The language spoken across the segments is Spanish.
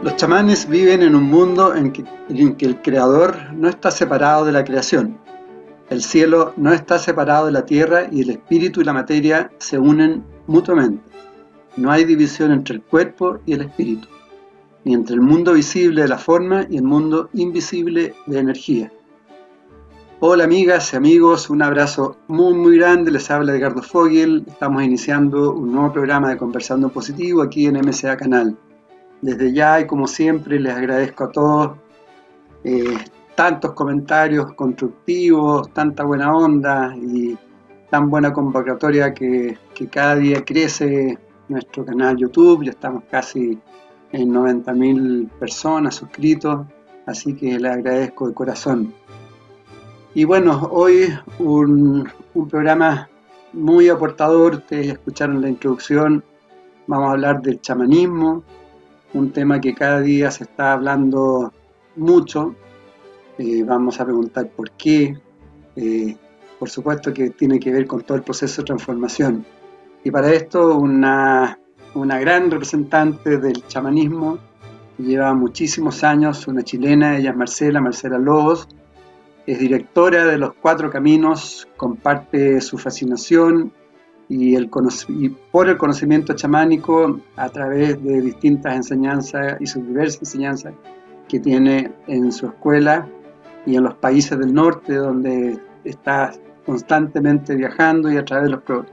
Los chamanes viven en un mundo en que, el creador no está separado de la creación. El cielo no está separado de la tierra y el espíritu y la materia se unen mutuamente. No hay división entre el cuerpo y el espíritu, ni entre el mundo visible de la forma y el mundo invisible de energía. Hola amigas y amigos, un abrazo muy muy grande, les habla Edgardo Fogel, estamos iniciando un nuevo programa de Conversando Positivo aquí en MCA Canal. Desde ya y como siempre les agradezco a todos eh, tantos comentarios constructivos, tanta buena onda y tan buena convocatoria que, cada día crece nuestro canal YouTube. Ya estamos casi en 90.000 personas suscritos, así que les agradezco de corazón. Y bueno, hoy un, programa muy aportador, ustedes escucharon la introducción, vamos a hablar del chamanismo, un tema que cada día se está hablando mucho. Eh, vamos a preguntar por qué. Eh, por supuesto que tiene que ver con todo el proceso de transformación. Y para esto una, una gran representante del chamanismo, lleva muchísimos años, una chilena, ella es Marcela, Marcela Lobos, es directora de Los Cuatro Caminos, comparte su fascinación y, el, por el conocimiento chamánico a través de distintas enseñanzas y sus diversas enseñanzas que tiene en su escuela y en los países del norte donde está constantemente viajando y a través de los,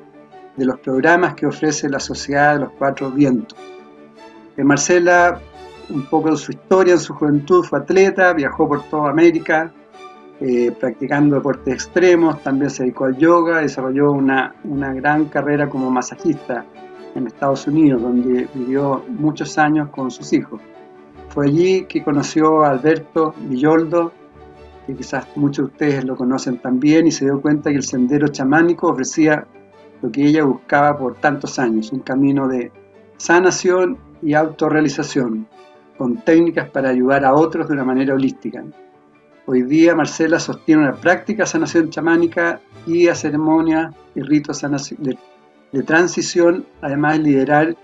de los programas que ofrece la Sociedad de los Cuatro Vientos. Eh, Marcela, un poco de su historia en su juventud, fue atleta, viajó por toda América, eh, practicando deportes extremos, también se dedicó al yoga, desarrolló una, gran carrera como masajista en Estados Unidos, donde vivió muchos años con sus hijos. Fue allí que conoció a Alberto Villoldo, que quizás muchos de ustedes lo conocen también, y se dio cuenta que el sendero chamánico ofrecía lo que ella buscaba por tantos años, un camino de sanación y autorrealización, con técnicas para ayudar a otros de una manera holística. Hoy día Marcela sostiene una práctica sanación chamánica y a ceremonias y ritos de, transición, además de liderar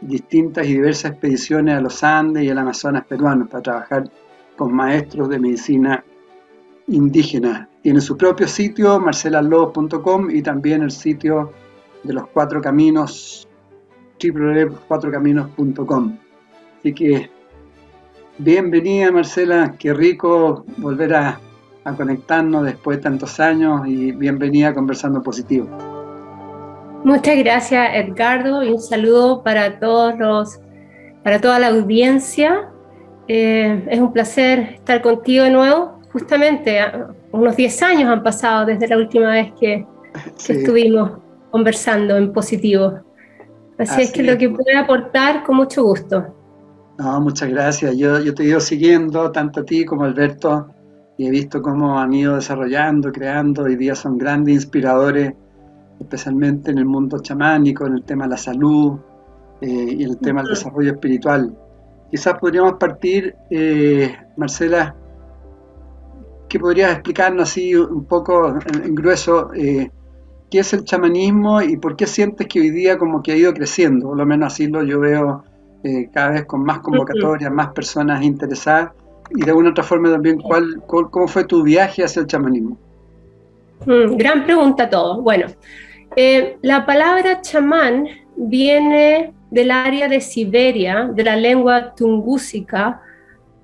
distintas y diversas expediciones a los Andes y al Amazonas peruano para trabajar con maestros de medicina indígena. Tiene su propio sitio, marcelalobos.com y también el sitio de los Cuatro Caminos, www.cuatrocaminos.com. Así que Bienvenida Marcela, qué rico volver a, conectarnos después de tantos años y bienvenida a Conversando Positivo. Muchas gracias Edgardo y un saludo para todos los, para toda la audiencia. Eh, es un placer estar contigo de nuevo. Justamente unos 10 años han pasado desde la última vez que, estuvimos conversando en positivo. Así, es que lo que pueda aportar con mucho gusto. No, muchas gracias. Yo, yo te he ido siguiendo, tanto a ti como a Alberto, y he visto cómo han ido desarrollando, creando. Hoy día son grandes inspiradores, especialmente en el mundo chamánico, en el tema de la salud eh, y en el tema del desarrollo espiritual. Quizás podríamos partir, eh, Marcela, ¿qué podrías explicarnos así un poco en, grueso eh, qué es el chamanismo y por qué sientes que hoy día como que ha ido creciendo? Por lo menos así lo yo veo eh, cada vez con más convocatorias, más personas interesadas y de alguna otra forma también cuál, cómo fue tu viaje hacia el chamanismo. Mm, gran pregunta todo. Bueno, eh, la palabra chamán viene del área de Siberia, de la lengua tungúsica,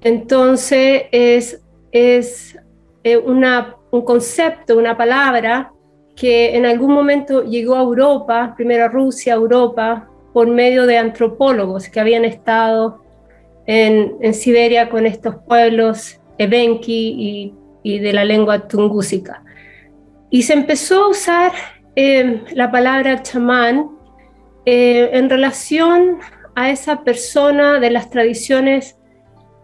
entonces es, es eh, una, un concepto, una palabra que en algún momento llegó a Europa, primero a Rusia, Europa, por medio de antropólogos que habían estado en, Siberia con estos pueblos evenki y, de la lengua tungúsica. Y se empezó a usar eh, la palabra chamán eh, en relación a esa persona de las tradiciones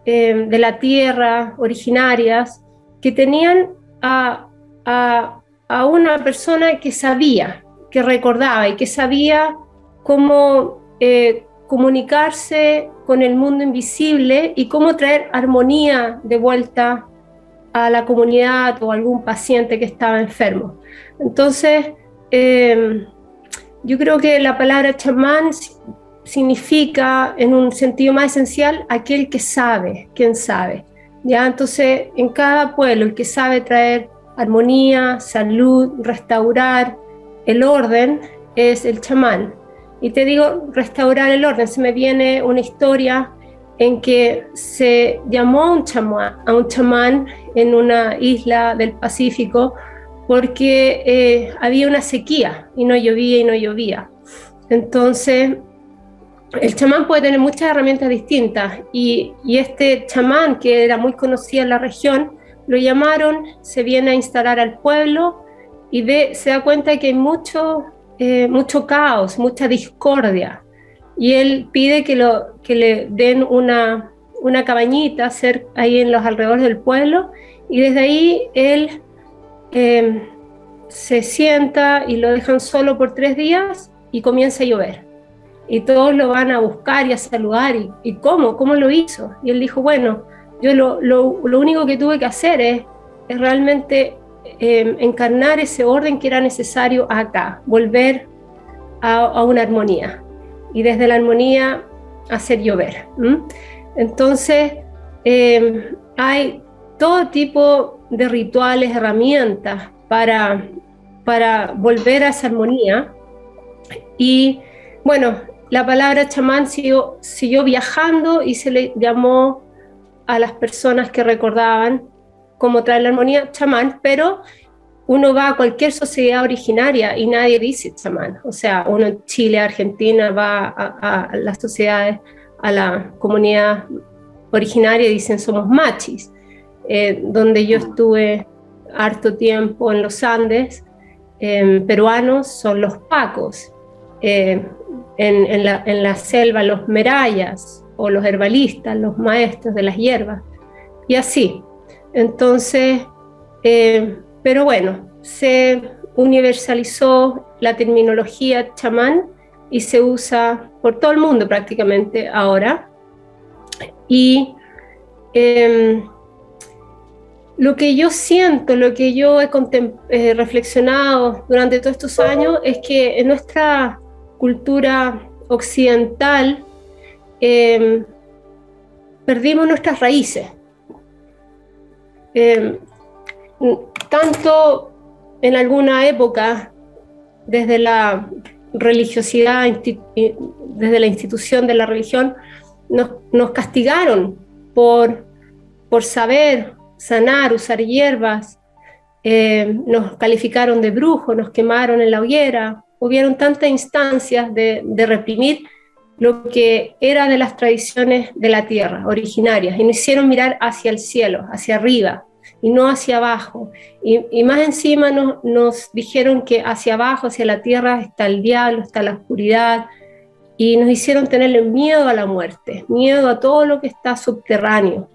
eh, de la tierra originarias que tenían a, una persona que sabía, que recordaba y que sabía cómo eh, comunicarse con el mundo invisible y cómo traer armonía de vuelta a la comunidad o a algún paciente que estaba enfermo. Entonces, em, yo creo que la palabra chamán significa, en un sentido más esencial, aquel que sabe, quien sabe. ¿ya? Entonces, en cada pueblo, el que sabe traer armonía, salud, restaurar el orden, es el chamán. Y te digo, restaurar el orden, se me viene una historia en que se llamó a un chamán, a un chamán en una isla del Pacífico porque eh, había una sequía y no llovía y no llovía. Entonces, el chamán puede tener muchas herramientas distintas y, este chamán que era muy conocido en la región, lo llamaron, se viene a instalar al pueblo y se da cuenta que hay mucho, eh, mucho caos, mucha discordia. Y él pide que, lo, que le den una, una cabañita ahí en los alrededores del pueblo y desde ahí él em, se sienta y lo dejan solo por tres días y comienza a llover. Y todos lo van a buscar y a saludar. ¿Y, cómo? ¿Cómo lo hizo? Y él dijo, bueno, yo lo, lo, lo único que tuve que hacer es, es realmente em, encarnar ese orden que era necesario acá, volver a, una armonía. Y desde la armonía hacer llover. Entonces, em, hay todo tipo de rituales, herramientas para, para volver a esa armonía. Y bueno, la palabra chamán siguió, siguió viajando y se le llamó a las personas que recordaban cómo traer la armonía chamán, pero uno va a cualquier sociedad originaria y nadie dice chamán. O sea, uno en Chile, Argentina, va a, las sociedades, a la comunidad originaria y dicen somos machis. Eh, donde yo estuve harto tiempo en los Andes, em, peruanos son los pacos. Eh, en, la, selva los merayas o los herbalistas, los maestros de las hierbas, y así. Entonces, eh, pero bueno, se universalizó la terminología chamán y se usa por todo el mundo prácticamente ahora. Y em, lo que yo siento, lo que yo he eh, reflexionado durante todos estos años es que en nuestra cultura occidental em, perdimos nuestras raíces. Em, tanto en alguna época, desde la religiosidad, desde la institución de la religión, nos, castigaron por, por saber sanar, usar hierbas, em, nos calificaron de brujos, nos quemaron en la hoguera, hubieron tantas instancias de, reprimir lo que era de las tradiciones de la tierra originarias y nos hicieron mirar hacia el cielo, hacia arriba y no hacia abajo. Y, más encima nos, nos, dijeron que hacia abajo, hacia la tierra, está el diablo, está la oscuridad y nos hicieron tenerle miedo a la muerte, miedo a todo lo que está subterráneo.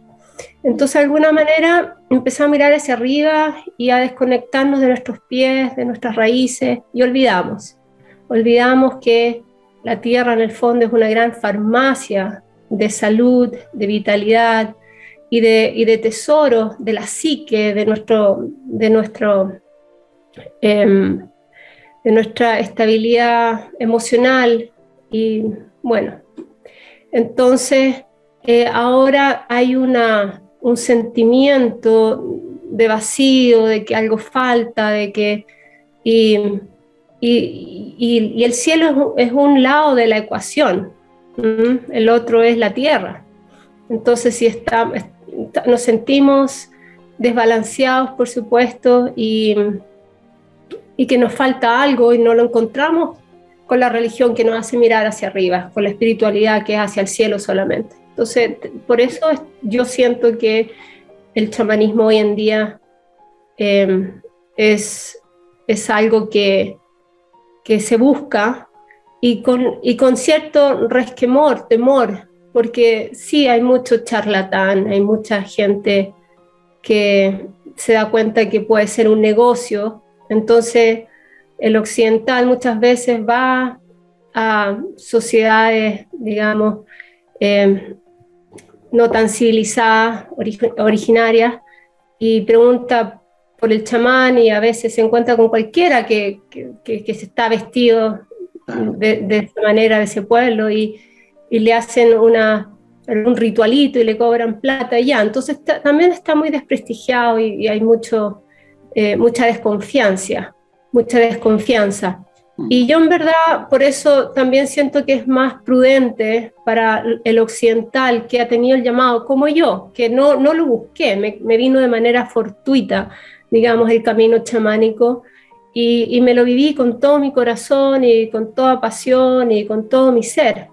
Entonces, de alguna manera, empezamos a mirar hacia arriba y a desconectarnos de nuestros pies, de nuestras raíces, y olvidamos. Olvidamos que la tierra en el fondo es una gran farmacia de salud, de vitalidad y de, y de tesoro de la psique, de, nuestro, de, nuestro, em, de nuestra estabilidad emocional. Y bueno, entonces eh, ahora hay una, un sentimiento de vacío, de que algo falta, de que... Y, y, el cielo es, un lado de la ecuación, el otro es la tierra. Entonces, si está, nos sentimos desbalanceados, por supuesto, y, y que nos falta algo y no lo encontramos con la religión que nos hace mirar hacia arriba, con la espiritualidad que es hacia el cielo solamente. Entonces, por eso yo siento que el chamanismo hoy en día em, es, es algo que, que se busca y con, y con cierto resquemor, temor, porque sí hay mucho charlatán, hay mucha gente que se da cuenta que puede ser un negocio, entonces el occidental muchas veces va a sociedades, digamos, eh, no tan civilizadas, originarias, y pregunta por el chamán y a veces se encuentra con cualquiera que, que, se está vestido de, de, esa manera de ese pueblo y, y, le hacen una, un ritualito y le cobran plata y ya. Entonces también está muy desprestigiado y, hay mucho, eh, mucha desconfianza, mucha desconfianza. Y yo en verdad por eso también siento que es más prudente para el occidental que ha tenido el llamado, como yo, que no, no lo busqué, me, me vino de manera fortuita, digamos, el camino chamánico. Y, y, me lo viví con todo mi corazón y con toda pasión y con todo mi ser.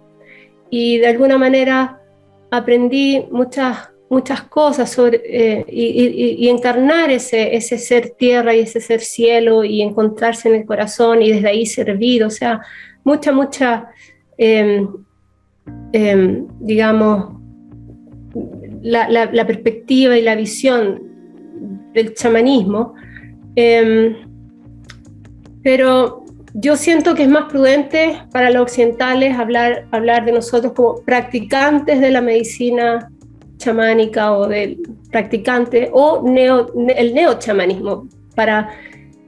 Y de alguna manera aprendí muchas muchas cosas sobre, eh, y, encarnar ese, ese ser tierra y ese ser cielo y encontrarse en el corazón y desde ahí servir, o sea, mucha, mucha, em, em, digamos, la, la, perspectiva y la visión del chamanismo, em, pero yo siento que es más prudente para los occidentales hablar, hablar de nosotros como practicantes de la medicina chamánica o del practicante o neo, el neochamanismo para,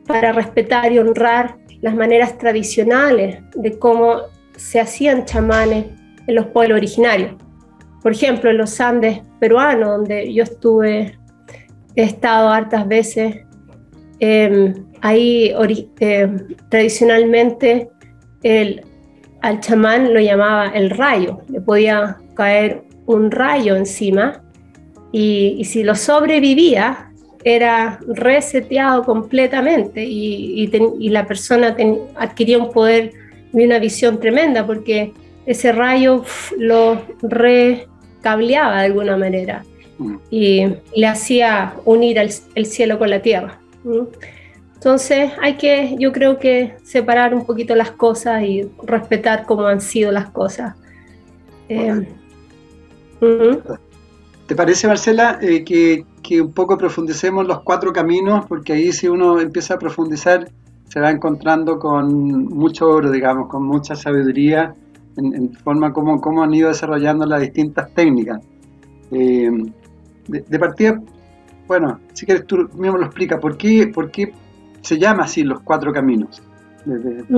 para respetar y honrar las maneras tradicionales de cómo se hacían chamanes en los pueblos originarios. Por ejemplo, en los Andes peruanos, donde yo estuve, he estado hartas veces, em, ahí eh, tradicionalmente el, al chamán lo llamaba el rayo, le podía caer un rayo encima y, si lo sobrevivía era reseteado completamente y, la persona adquiría un poder y una visión tremenda porque ese rayo lo recableaba de alguna manera. Y le hacía unir el, cielo con la tierra. Entonces hay que, yo creo que separar un poquito las cosas y respetar cómo han sido las cosas. Eh, ¿Te parece, Marcela, eh, que, un poco profundicemos los cuatro caminos? Porque ahí si uno empieza a profundizar, se va encontrando con mucho oro, digamos, con mucha sabiduría en, forma como, cómo han ido desarrollando las distintas técnicas. Eh, de, partida, bueno, si quieres tú mismo lo explica, ¿por qué, por qué se llama así los cuatro caminos?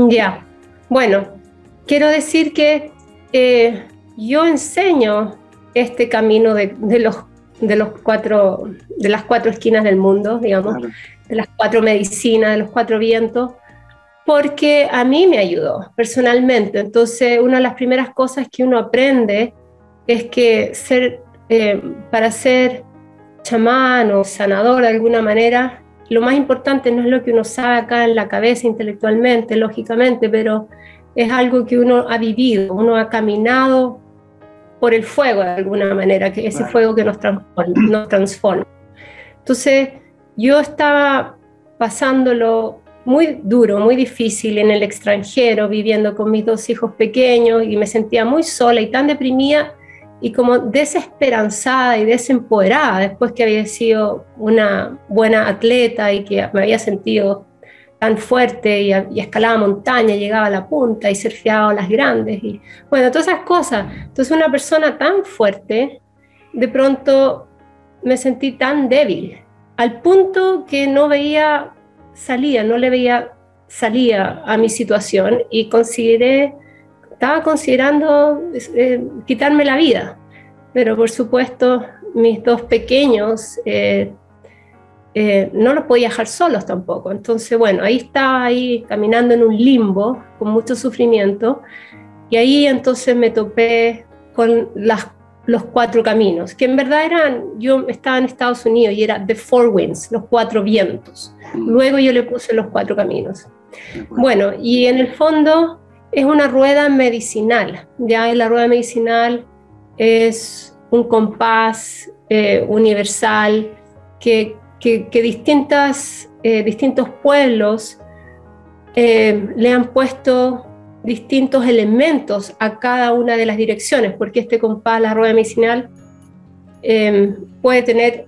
Ya, bueno, quiero decir que eh, yo enseño este camino de, los, de, los cuatro, de las cuatro esquinas del mundo, digamos, de las cuatro medicinas, de los cuatro vientos, porque a mí me ayudó personalmente. Entonces, una de las primeras cosas que uno aprende es que ser, eh, para ser chamán o sanador de alguna manera, lo más importante no es lo que uno sabe acá en la cabeza intelectualmente, lógicamente, pero es algo que uno ha vivido, uno ha caminado por el fuego de alguna manera, que ese fuego que nos transforma, nos transforma. Entonces, yo estaba pasándolo muy duro, muy difícil en el extranjero, viviendo con mis dos hijos pequeños y me sentía muy sola y tan deprimida y como desesperanzada y desempoderada después que había sido una buena atleta y que me había sentido tan fuerte y, escalaba montaña, llegaba a la punta y surfeaba las grandes. Y, bueno, todas esas cosas. Entonces una persona tan fuerte, de pronto me sentí tan débil, al punto que no veía salida, no le veía salida a mi situación y consideré, estaba considerando eh, quitarme la vida. Pero por supuesto, mis dos pequeños eh, eh, no los podía dejar solos tampoco. Entonces, bueno, ahí estaba ahí caminando en un limbo con mucho sufrimiento y ahí entonces me topé con las, los cuatro caminos, que en verdad eran, yo estaba en Estados Unidos y era The Four Winds, los cuatro vientos. Mm. Luego yo le puse los cuatro caminos. Bueno, y en el fondo es una rueda medicinal, ya la rueda medicinal es un compás eh, universal que distintas, eh, distintos pueblos eh, le han puesto distintos elementos a cada una de las direcciones, porque este compás, la rueda medicinal, puede, tener,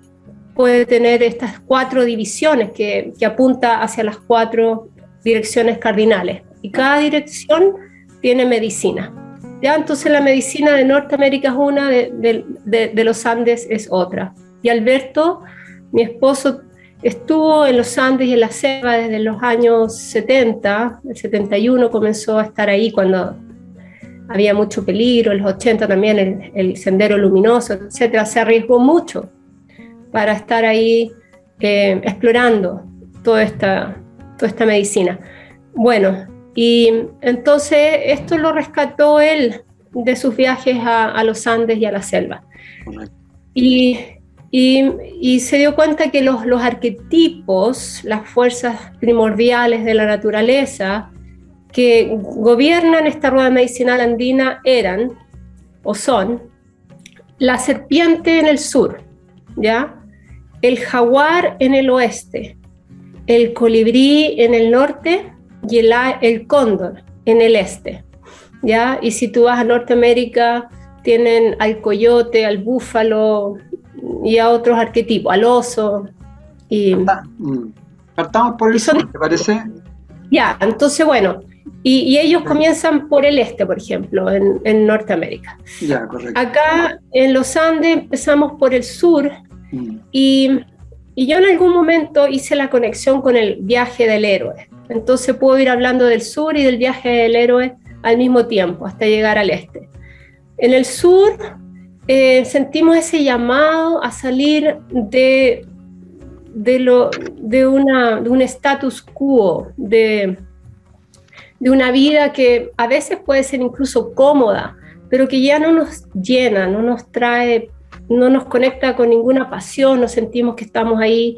puede tener estas cuatro divisiones que, que apunta hacia las cuatro direcciones cardinales. Y cada dirección tiene medicina. ¿ya? Entonces la medicina de Norteamérica es una, de, los Andes es otra. Y Alberto, mi esposo, estuvo en los Andes y en la selva desde los años 70, el 71 comenzó a estar ahí cuando había mucho peligro, en los 80 también el, el sendero luminoso, etcétera, se arriesgó mucho para estar ahí eh, explorando toda esta medicina. Bueno, y entonces esto lo rescató él de sus viajes a, los Andes y a la selva. Y, y, se dio cuenta que los, los, arquetipos, las fuerzas primordiales de la naturaleza que gobiernan esta rueda medicinal andina eran o son la serpiente en el sur, ¿ya? el jaguar en el oeste, el colibrí en el norte y el, el cóndor en el este. ¿ya? Y si tú vas a Norteamérica, tienen al coyote, al búfalo y a otros arquetipos, al oso. Y, mm, Partamos por el sur, ¿te parece? Ya, entonces bueno, y, ellos comienzan por el este, por ejemplo, en, en Norteamérica. Ya, correcto. Acá en los Andes empezamos por el sur mm. y y yo en algún momento hice la conexión con el viaje del héroe. Entonces puedo ir hablando del sur y del viaje del héroe al mismo tiempo, hasta llegar al este. En el sur eh, sentimos ese llamado a salir de, de, lo, de, una, de un status quo, de, de una vida que a veces puede ser incluso cómoda, pero que ya no nos llena, no nos trae no nos conecta con ninguna pasión, nos sentimos que estamos ahí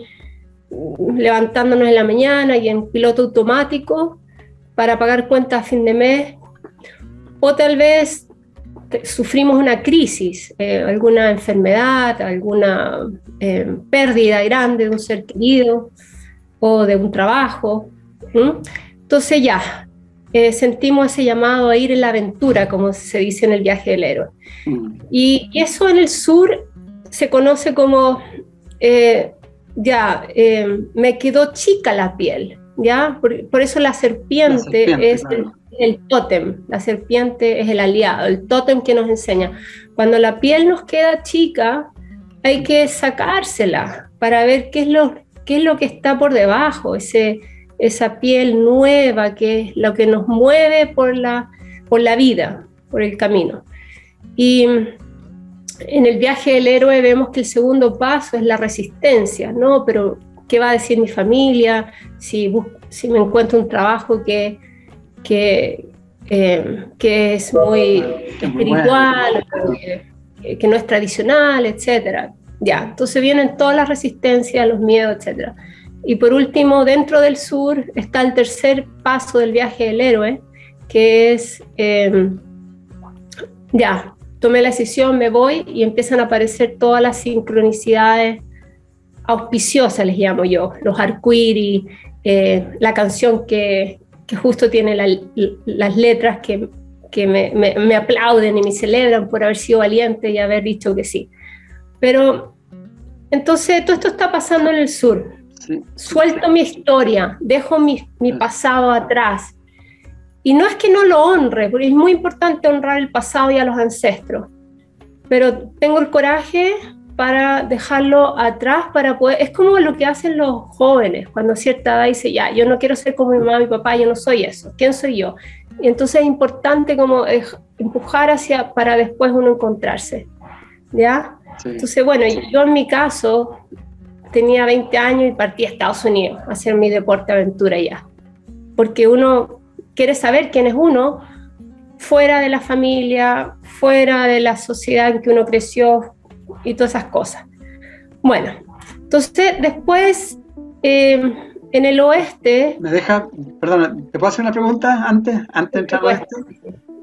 levantándonos en la mañana y en piloto automático para pagar cuentas a fin de mes, o tal vez sufrimos una crisis, eh, alguna enfermedad, alguna eh, pérdida grande de un ser querido o de un trabajo. Entonces ya, eh, sentimos ese llamado a ir en la aventura, como se dice en el viaje del héroe. Mm. Y, eso en el sur se conoce como, eh, ya, eh, me quedó chica la piel, ¿ya? Por, eso la serpiente, es el, el, tótem, la serpiente es el aliado, el tótem que nos enseña. Cuando la piel nos queda chica, hay que sacársela para ver qué es lo, qué es lo que está por debajo, ese esa piel nueva que es lo que nos mueve por la, por la vida, por el camino. Y en el viaje del héroe vemos que el segundo paso es la resistencia, ¿no? Pero, ¿qué va a decir mi familia? Si, si me encuentro un trabajo que, que, eh, que es muy espiritual, que, que, no es tradicional, etcétera. Ya, entonces vienen todas las resistencias, los miedos, etcétera. Y por último, dentro del sur está el tercer paso del viaje del héroe, que es, em, ya, tomé la decisión, me voy y empiezan a aparecer todas las sincronicidades auspiciosas, les llamo yo, los arcoíris, eh, la canción que, que justo tiene las letras que, que me, me, me aplauden y me celebran por haber sido valiente y haber dicho que sí. Pero entonces todo esto está pasando en el sur. Suelto mi historia, dejo mi, mi, pasado atrás. Y no es que no lo honre, porque es muy importante honrar el pasado y a los ancestros, pero tengo el coraje para dejarlo atrás, para poder... Es como lo que hacen los jóvenes cuando a cierta edad dice, ya, yo no quiero ser como mi mamá mi papá, yo no soy eso, ¿quién soy yo? Y entonces es importante como empujar hacia, para después uno encontrarse, ¿ya? Entonces, bueno, yo en mi caso, tenía 20 años y partí a Estados Unidos a hacer mi deporte aventura ya. Porque uno quiere saber quién es uno fuera de la familia, fuera de la sociedad en que uno creció y todas esas cosas. Bueno, entonces después eh, en el oeste... Me deja, perdón, ¿te puedo hacer una pregunta antes, antes de entrar a esto?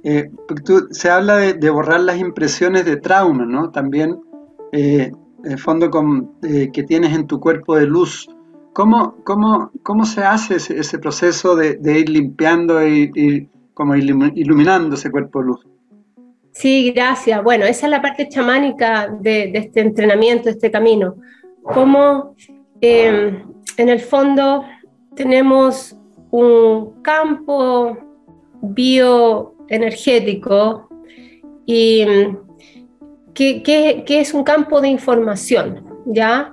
Eh, tú, se habla de, de, borrar las impresiones de trauma, ¿no? También eh, el fondo con, eh, que tienes en tu cuerpo de luz. ¿Cómo, cómo, cómo se hace ese, proceso de, ir limpiando y, como iluminando ese cuerpo de luz. Sí, gracias. Bueno, esa es la parte chamánica de, este entrenamiento, de este camino. Cómo em, en el fondo tenemos un campo bioenergético y que, que, es un campo de información, ¿ya?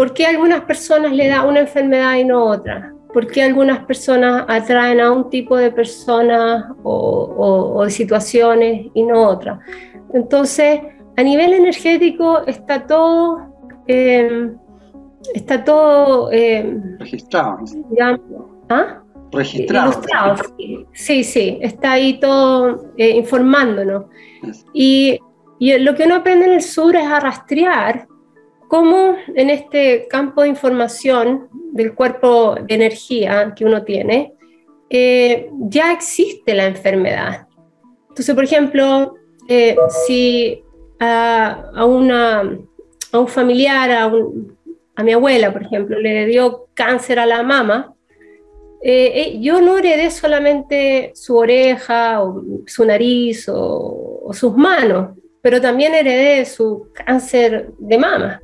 ¿Por qué a algunas personas le da una enfermedad y no otra? ¿Por qué algunas personas atraen a un tipo de personas o, de situaciones y no otra? Entonces, a nivel energético está todo, em, está todo em, registrado. ¿ah? Registrado. Sí, sí, está ahí todo eh, informándonos. Y, y lo que uno aprende en el sur es a rastrear cómo en este campo de información del cuerpo de energía que uno tiene, eh, ya existe la enfermedad. Entonces, por ejemplo, eh, si a, una, a, un familiar, a, a, mi abuela, por ejemplo, le dio cáncer a la mama, eh, yo no heredé solamente su oreja o su nariz o, o sus manos, pero también heredé su cáncer de mama.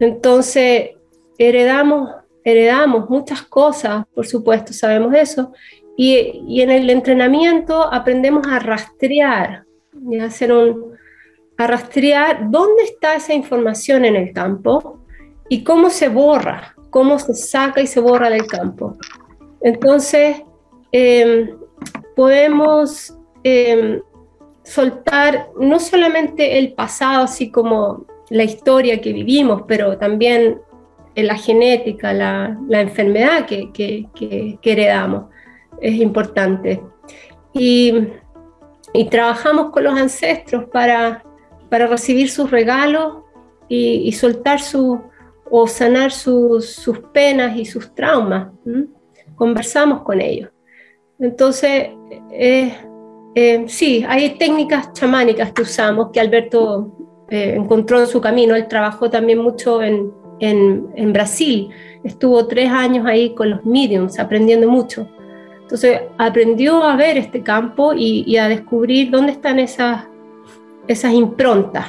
Entonces, heredamos, heredamos muchas cosas, por supuesto, sabemos eso, y, en el entrenamiento aprendemos a rastrear, a, hacer un, a rastrear dónde está esa información en el campo y cómo se borra, cómo se saca y se borra del campo. Entonces, em, podemos em, soltar no solamente el pasado, así como la historia que vivimos, pero también en la genética, la, enfermedad que, heredamos. Es importante. Y, trabajamos con los ancestros para, para recibir sus regalos y, soltar su, o sanar sus, penas y sus traumas. Conversamos con ellos. Entonces, eh, eh, sí, hay técnicas chamánicas que usamos que Alberto eh, encontró su camino. Él trabajó también mucho en, en, Brasil, estuvo tres años ahí con los mediums, aprendiendo mucho. Entonces aprendió a ver este campo y, a descubrir dónde están esas, esas improntas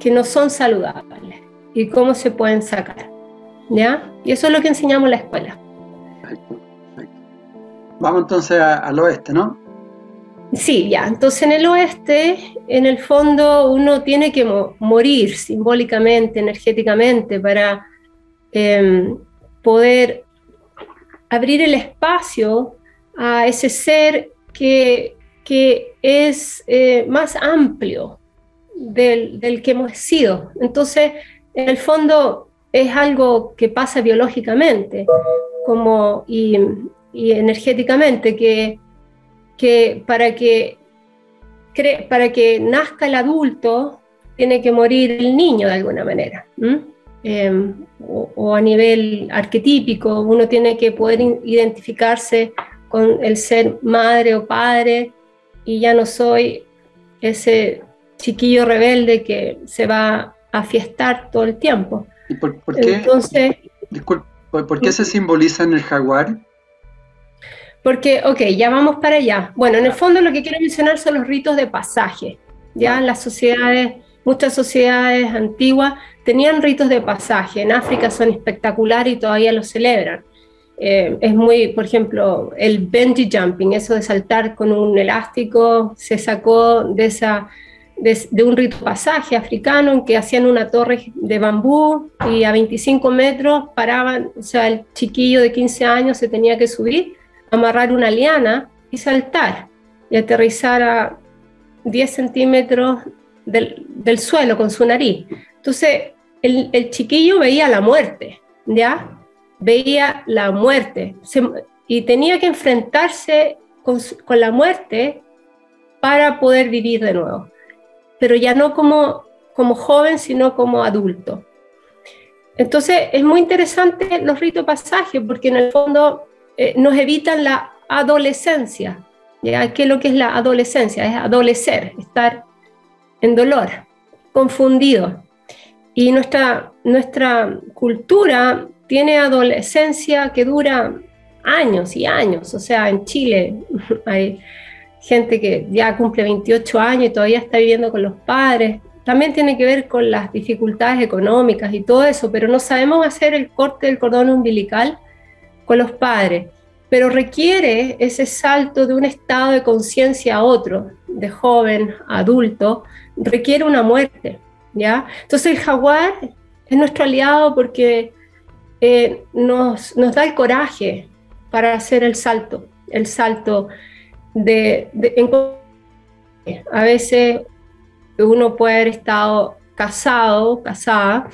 que no son saludables y cómo se pueden sacar. ¿Ya? Y eso es lo que enseñamos en la escuela. Vamos entonces al oeste, ¿no? Sí, ya. Entonces en el oeste, en el fondo, uno tiene que morir simbólicamente, energéticamente, para em, poder abrir el espacio a ese ser que, es eh, más amplio del, que hemos sido. Entonces, en el fondo, es algo que pasa biológicamente como, y, y energéticamente, que que para que, para que nazca el adulto tiene que morir el niño de alguna manera. Em, o, a nivel arquetípico, uno tiene que poder identificarse con el ser madre o padre y ya no soy ese chiquillo rebelde que se va a fiestar todo el tiempo. ¿Y por, qué, Entonces, ¿por qué se simboliza en el jaguar? Porque, ok, ya vamos para allá. Bueno, en el fondo lo que quiero mencionar son los ritos de pasaje. Ya las sociedades, muchas sociedades antiguas tenían ritos de pasaje. En África son espectaculares y todavía los celebran. Eh, es muy, por ejemplo, el bungee jumping, eso de saltar con un elástico, se sacó de, esa, de, un rito de pasaje africano en que hacían una torre de bambú y a 25 metros paraban, o sea, el chiquillo de 15 años se tenía que subir amarrar una liana y saltar y aterrizar a 10 centímetros del, suelo con su nariz. Entonces, el, chiquillo veía la muerte, ¿ya? Veía la muerte y tenía que enfrentarse con, la muerte para poder vivir de nuevo, pero ya no como, como joven, sino como adulto. Entonces, es muy interesante los ritos pasajes, porque en el fondo eh, nos evitan la adolescencia. ¿ya? ¿Qué es lo que es la adolescencia? Es adolecer, estar en dolor, confundido. Y nuestra, nuestra cultura tiene adolescencia que dura años y años. O sea, en Chile hay gente que ya cumple 28 años y todavía está viviendo con los padres. También tiene que ver con las dificultades económicas y todo eso, pero no sabemos hacer el corte del cordón umbilical los padres. Pero requiere ese salto de un estado de conciencia a otro, de joven a adulto, requiere una muerte, ¿ya? Entonces el jaguar es nuestro aliado porque eh, nos, nos da el coraje para hacer el salto, el salto de, a veces uno puede haber estado casado, casada,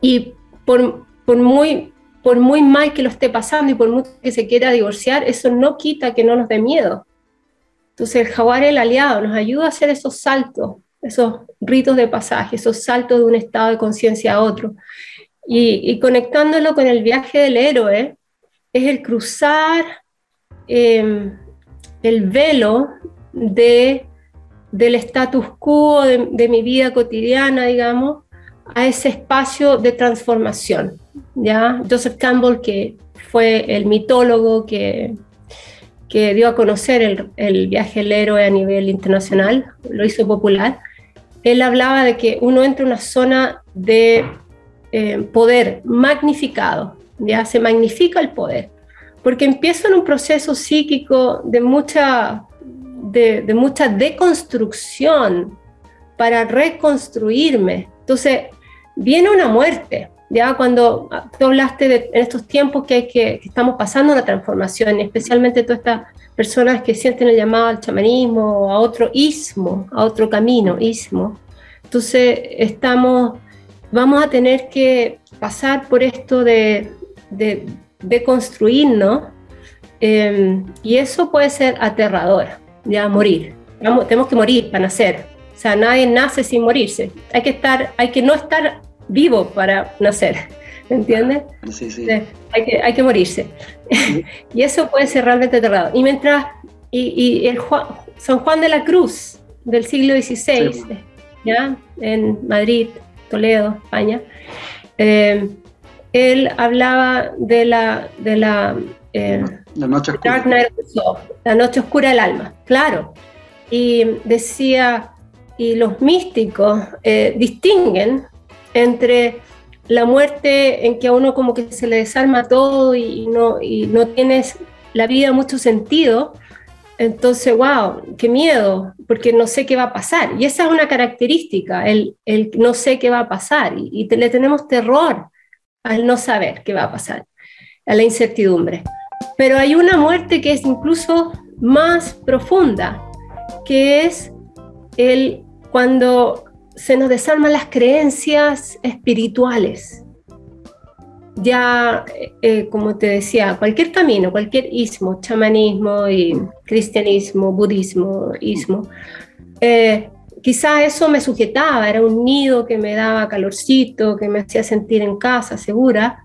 y por, por, muy, por muy mal que lo esté pasando y por mucho que se quiera divorciar, eso no quita que no nos dé miedo. Entonces el jaguar el aliado, nos ayuda a hacer esos saltos, esos ritos de pasaje, esos saltos de un estado de conciencia a otro. Y, conectándolo con el viaje del héroe, es el cruzar em, el velo de, del status quo de, mi vida cotidiana, digamos, a ese espacio de transformación. ¿Ya? Joseph Campbell, que fue el mitólogo que, que dio a conocer el, el viaje del héroe a nivel internacional, lo hizo popular, él hablaba de que uno entra en una zona de eh, poder magnificado, ya se magnifica el poder porque empiezo en un proceso psíquico de mucha, de, mucha deconstrucción para reconstruirme. Entonces, viene una muerte, ya cuando tú hablaste de, en estos tiempos que, hay que, estamos pasando una transformación, especialmente todas estas personas que sienten el llamado al chamanismo a otro ismo, a otro camino, ismo. Entonces, estamos, vamos a tener que pasar por esto de, de, de construirnos em, y eso puede ser aterrador, ya morir. tenemos que morir para nacer. O sea, nadie nace sin morirse. Hay que, estar, hay que no estar vivo para nacer. ¿Me entiendes? Sí, sí. Hay, que, hay que morirse. y eso puede ser realmente aterrador. Y mientras, y, el San Juan de la Cruz del siglo XVI, ¿ya? en Madrid, Toledo, España, eh, él hablaba de la, de la, eh, la noche oscura. la noche oscura del alma, claro. Y decía, y los místicos eh, distinguen entre la muerte en que a uno como que se le desarma todo y no, y no tienes la vida mucho sentido, entonces, wow, qué miedo, porque no sé qué va a pasar. Y esa es una característica, el, el no sé qué va a pasar, y, y le tenemos terror al no saber qué va a pasar, a la incertidumbre. Pero hay una muerte que es incluso más profunda, que es el cuando se nos desarman las creencias espirituales. Ya, eh, como te decía, cualquier camino, cualquier ismo, chamanismo y cristianismo, budismo, ismo, eh, quizá eso me sujetaba, era un nido que me daba calorcito, que me hacía sentir en casa, segura.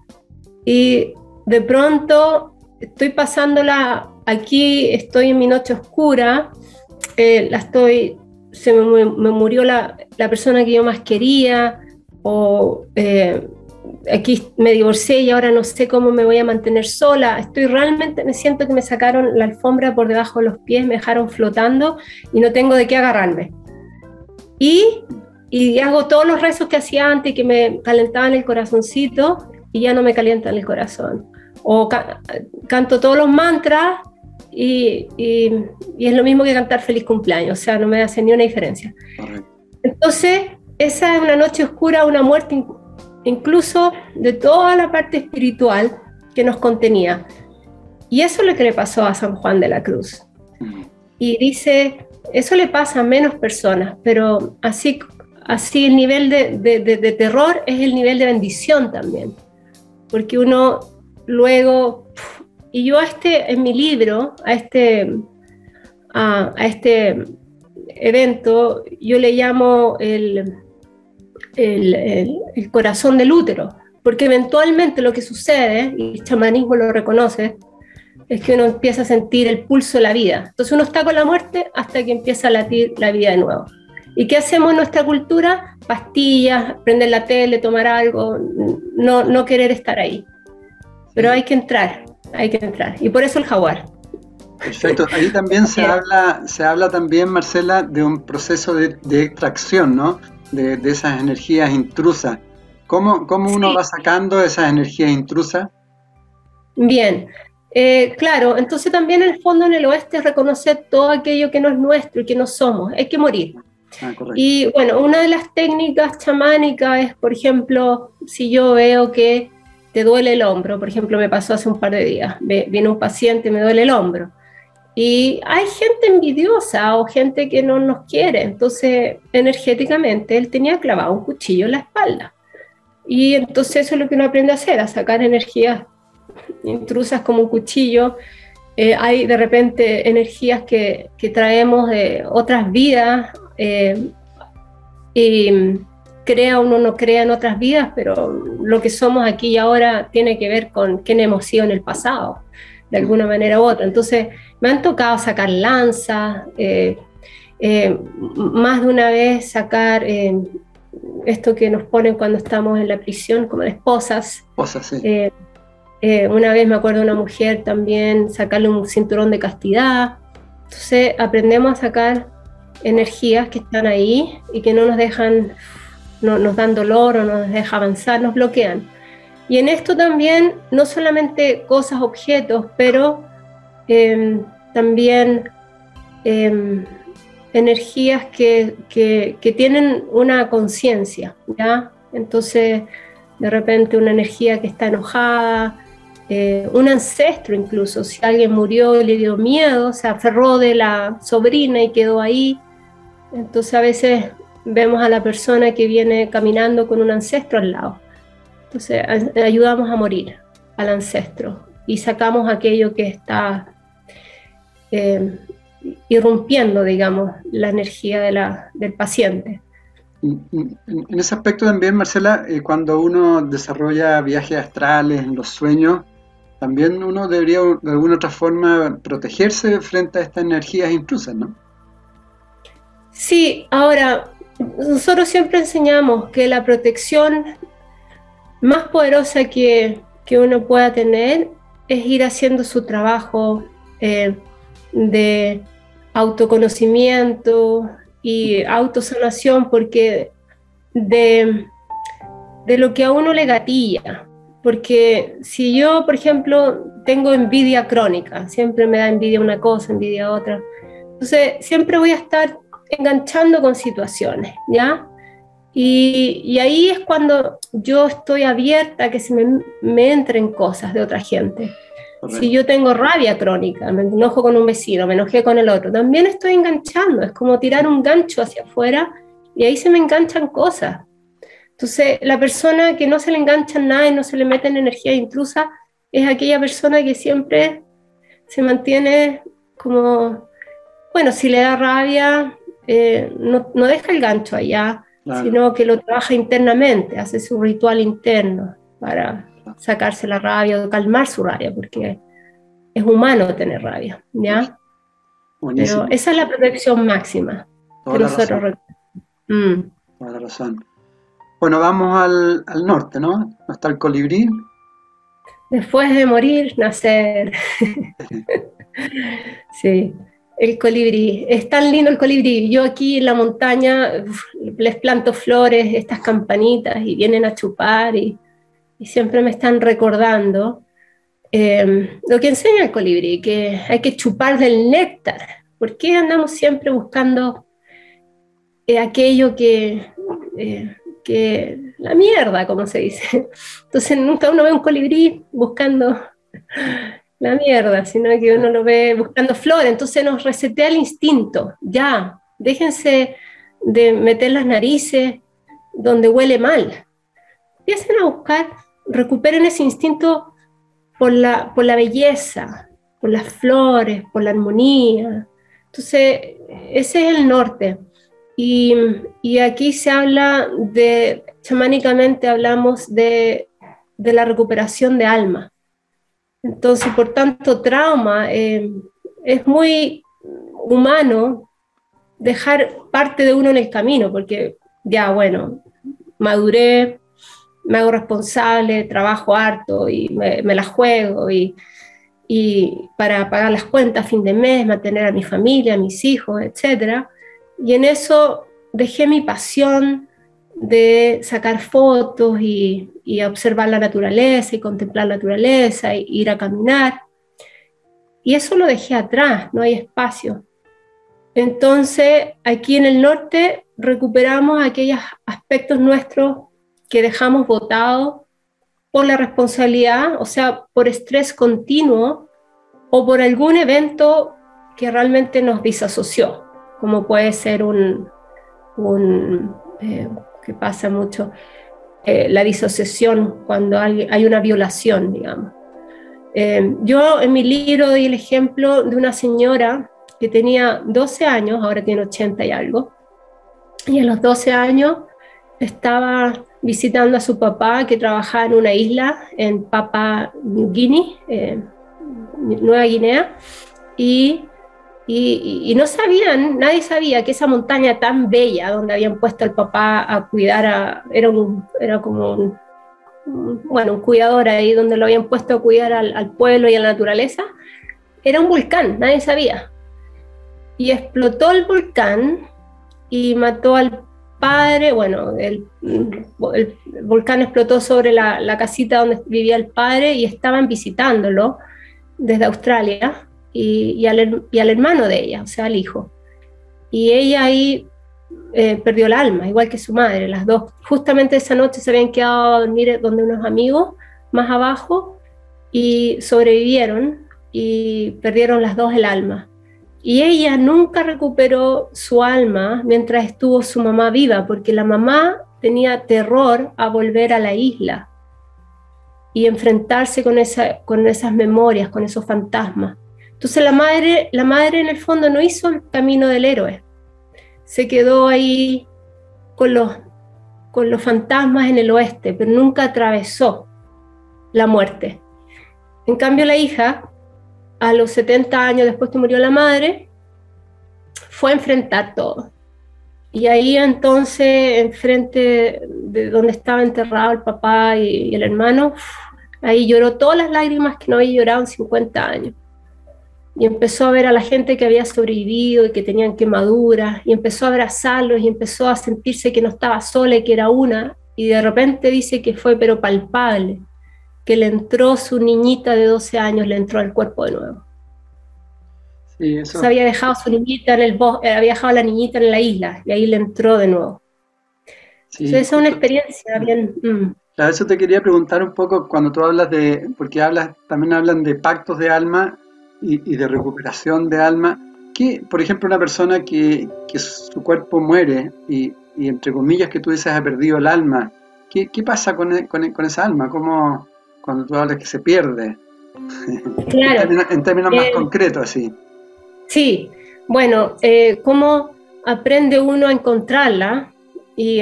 Y de pronto estoy pasándola, aquí estoy en mi noche oscura, eh, la estoy, se me, murió la, la, persona que yo más quería, o eh, aquí me divorcié y ahora no sé cómo me voy a mantener sola. Estoy realmente, me siento que me sacaron la alfombra por debajo de los pies, me dejaron flotando y no tengo de qué agarrarme. Y, y hago todos los rezos que hacía antes que me calentaban el corazoncito y ya no me calientan el corazón. O canto todos los mantras y, y, es lo mismo que cantar feliz cumpleaños, o sea, no me hace ni una diferencia. Entonces, esa es una noche oscura, una muerte incluso de toda la parte espiritual que nos contenía. Y eso es lo que le pasó a San Juan de la Cruz. Y dice, eso le pasa a menos personas, pero así, así el nivel de, terror es el nivel de bendición también, porque uno luego, y yo a este, en mi libro, a este, a, este evento, yo le llamo el, el, corazón del útero, porque eventualmente lo que sucede, y el chamanismo lo reconoce, es que uno empieza a sentir el pulso de la vida. Entonces uno está con la muerte hasta que empieza a latir la vida de nuevo. ¿Y qué hacemos en nuestra cultura? Pastillas, prender la tele, tomar algo, no, no querer estar ahí. Pero hay que entrar, hay que entrar. Y por eso el jaguar. Perfecto. Ahí también se habla, se habla también, Marcela, de un proceso de, extracción, ¿no? De, esas energías intrusas. ¿Cómo, cómo uno va sacando esas energías intrusas? Bien, eh, claro, entonces también en el fondo en el oeste es reconocer todo aquello que no es nuestro y que no somos, hay que morir. Ah, y bueno, una de las técnicas chamánicas es, por ejemplo, si yo veo que te duele el hombro, por ejemplo, me pasó hace un par de días, viene un paciente me duele el hombro. Y hay gente envidiosa o gente que no nos quiere, entonces energéticamente él tenía clavado un cuchillo en la espalda. Y entonces eso es lo que uno aprende a hacer, a sacar energías intrusas como un cuchillo. Eh, hay de repente energías que, que traemos de otras vidas eh, y crea uno no crea en otras vidas, pero lo que somos aquí y ahora tiene que ver con quién hemos sido en el pasado, de alguna manera u otra. Entonces, me han tocado sacar lanzas, eh, más de una vez sacar esto que nos ponen cuando estamos en la prisión, como de esposas. Esposas, sí. Eh, una vez me acuerdo una mujer también sacarle un cinturón de castidad. Entonces aprendemos a sacar energías que están ahí y que no nos dejan, no, nos dan dolor o nos deja avanzar, nos bloquean. Y en esto también, no solamente cosas, objetos, pero em, también em, energías que, que, tienen una conciencia. Entonces, de repente una energía que está enojada, eh, un ancestro incluso, si alguien murió y le dio miedo, se aferró de la sobrina y quedó ahí. Entonces a veces vemos a la persona que viene caminando con un ancestro al lado. Entonces ayudamos a morir al ancestro y sacamos aquello que está eh, irrumpiendo, digamos, la energía de la, del paciente. En ese aspecto también, Marcela, eh, cuando uno desarrolla viajes astrales en los sueños, también uno debería de alguna otra forma protegerse frente a estas energías intrusas, ¿no? Sí, ahora, nosotros siempre enseñamos que la protección más poderosa que, uno pueda tener es ir haciendo su trabajo eh, de autoconocimiento y autosanación, porque de, de lo que a uno le gatilla, porque si yo, por ejemplo, tengo envidia crónica, siempre me da envidia una cosa, envidia otra, entonces siempre voy a estar enganchando con situaciones, ¿ya? Y, ahí es cuando yo estoy abierta a que se me, me entren cosas de otra gente. Si yo tengo rabia crónica, me enojo con un vecino, me enojé con el otro, también estoy enganchando, es como tirar un gancho hacia afuera y ahí se me enganchan cosas. Entonces, la persona que no se le engancha nada y no se le mete en energía intrusa es aquella persona que siempre se mantiene como, bueno, si le da rabia, eh, no, no, deja el gancho allá, sino que lo trabaja internamente, hace su ritual interno para sacarse la rabia o calmar su rabia, porque es humano tener rabia, ¿ya? Pero esa es la protección máxima que nosotros mm. Toda la razón. Bueno, vamos al, al norte, ¿no? Está el colibrí. Después de morir, nacer. sí, el colibrí. Es tan lindo el colibrí. Yo aquí en la montaña les planto flores, estas campanitas, y vienen a chupar y, siempre me están recordando eh, lo que enseña el colibrí, que hay que chupar del néctar. ¿Por qué andamos siempre buscando eh, aquello que... Eh, que la mierda, como se dice. Entonces nunca uno ve un colibrí buscando la mierda, sino que uno lo ve buscando flores, entonces nos resetea el instinto, ya, déjense de meter las narices donde huele mal. Empiecen a buscar, recuperen ese instinto por la, por la belleza, por las flores, por la armonía. Entonces, ese es el norte. Y, aquí se habla de, chamánicamente hablamos de, la recuperación de alma. Entonces, por tanto, trauma eh, es muy humano dejar parte de uno en el camino, porque ya, bueno, maduré, me hago responsable, trabajo harto y me, la juego y, para pagar las cuentas fin de mes, mantener a mi familia, a mis hijos, etc. Y en eso dejé mi pasión de sacar fotos y, y observar la naturaleza y contemplar la naturaleza e ir a caminar. Y eso lo dejé atrás, no hay espacio. Entonces, aquí en el norte recuperamos aquellos aspectos nuestros que dejamos botados por la responsabilidad, o sea, por estrés continuo o por algún evento que realmente nos disasoció, como puede ser un, eh, pasa mucho, eh, la disociación cuando hay, hay, una violación, digamos. Eh, yo en mi libro doy el ejemplo de una señora que tenía 12 años, ahora tiene 80 y algo, y a los 12 años estaba visitando a su papá que trabajaba en una isla en Papua Guinea, eh, Nueva Guinea, y, y, no sabían, nadie sabía que esa montaña tan bella donde habían puesto al papá a cuidar, era, un, era como un, bueno, un cuidador ahí donde lo habían puesto a cuidar al, al pueblo y a la naturaleza, era un volcán, nadie sabía. Y explotó el volcán y mató al padre, bueno, el, volcán explotó sobre la, casita donde vivía el padre y estaban visitándolo desde Australia y, al, hermano de ella, o sea, al hijo. Y ella ahí eh, perdió el alma, igual que su madre, las dos. Justamente esa noche se habían quedado a dormir donde unos amigos más abajo y sobrevivieron y perdieron las dos el alma. Y ella nunca recuperó su alma mientras estuvo su mamá viva, porque la mamá tenía terror a volver a la isla y enfrentarse con, esa, con esas memorias, con esos fantasmas. Entonces la madre, la madre en el fondo no hizo el camino del héroe, se quedó ahí con los, con los fantasmas en el oeste, pero nunca atravesó la muerte. En cambio la hija a los 70 años después que murió la madre, fue a enfrentar todo. Y ahí entonces, enfrente de donde estaba enterrado el papá y, el hermano, ahí lloró todas las lágrimas que no había llorado en 50 años. Y empezó a ver a la gente que había sobrevivido y que tenían quemaduras, y empezó a abrazarlos y empezó a sentirse que no estaba sola y que era una. Y de repente dice que fue pero palpable, que le entró su niñita de 12 años, le entró al cuerpo de nuevo. Se había dejado su niñita en el bosque, eh, había dejado a la niñita en la isla y ahí le entró de nuevo. esa es una experiencia bien. Mm. Claro, eso te quería preguntar un poco cuando tú hablas de, porque hablas, también hablan de pactos de alma y, de recuperación de alma. Que, por ejemplo, una persona que, que su cuerpo muere y, y, entre comillas que tú dices ha perdido el alma, ¿qué, qué pasa con, con, con, esa alma? ¿Cómo, cuando tú hablas que se pierde. Claro. en, términos, más eh, concretos, así. Sí, bueno, eh, cómo aprende uno a encontrarla y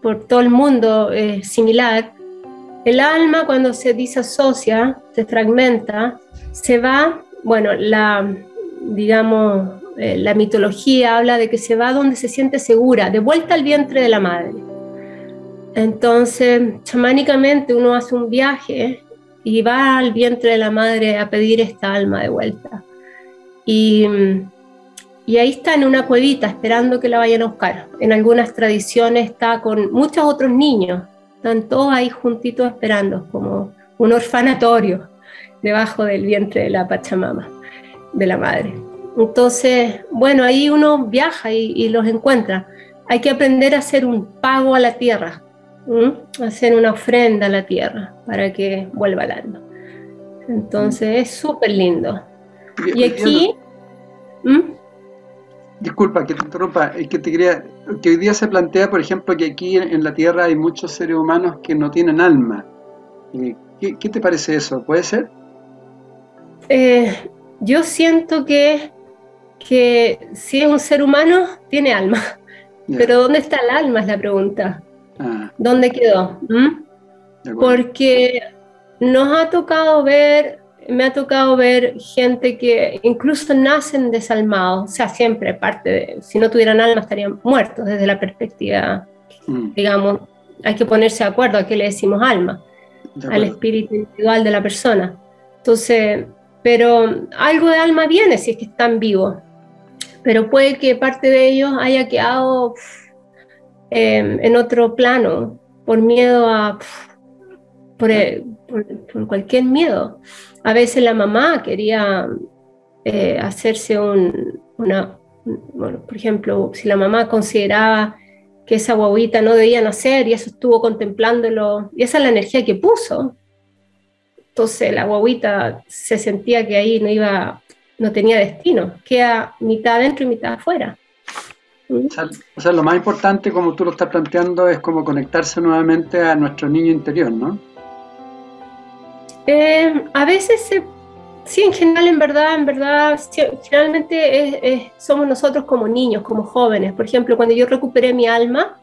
por todo el mundo es similar. El alma cuando se disasocia, se fragmenta, se va, bueno, la, digamos, eh, la mitología habla de que se va donde se siente segura, de vuelta al vientre de la madre. Entonces, chamánicamente uno hace un viaje y va al vientre de la madre a pedir esta alma de vuelta. Y, ahí está en una cuevita esperando que la vayan a buscar. En algunas tradiciones está con muchos otros niños, están todos ahí juntitos esperando, como un orfanatorio debajo del vientre de la Pachamama, de la madre. Entonces, bueno, ahí uno viaja y, y los encuentra. Hay que aprender a hacer un pago a la tierra, hacer una ofrenda a la tierra para que vuelva al alma. Entonces es súper lindo. Y, aquí... Disculpa que te interrumpa, es que te quería, que hoy día se plantea, por ejemplo, que aquí en la Tierra hay muchos seres humanos que no tienen alma. Eh, ¿Qué, te parece eso? ¿Puede ser? Eh, yo siento que, que si es un ser humano, tiene alma. Pero ¿dónde está el alma? Es la pregunta. Ah. ¿Dónde quedó? ¿Mm? Porque nos ha tocado ver, me ha tocado ver gente que incluso nacen desalmados, o sea, siempre parte de, si no tuvieran alma estarían muertos desde la perspectiva, mm. digamos, hay que ponerse de acuerdo a qué le decimos alma, al espíritu individual de la persona. Entonces, pero algo de alma viene si es que están vivos. Pero puede que parte de ellos haya quedado em, en otro plano por miedo a... Por, por, cualquier miedo. A veces la mamá quería eh, hacerse un, una, por ejemplo, si la mamá consideraba que esa guaguita no debía nacer y eso estuvo contemplándolo, y esa es la energía que puso. Entonces la guaguita se sentía que ahí no iba, no tenía destino, queda mitad adentro y mitad afuera. O sea, lo más importante, como tú lo estás planteando, es como conectarse nuevamente a nuestro niño interior, ¿no? Eh, a veces se Sí, en general, en verdad, en verdad, finalmente somos nosotros como niños, como jóvenes. Por ejemplo, cuando yo recuperé mi alma,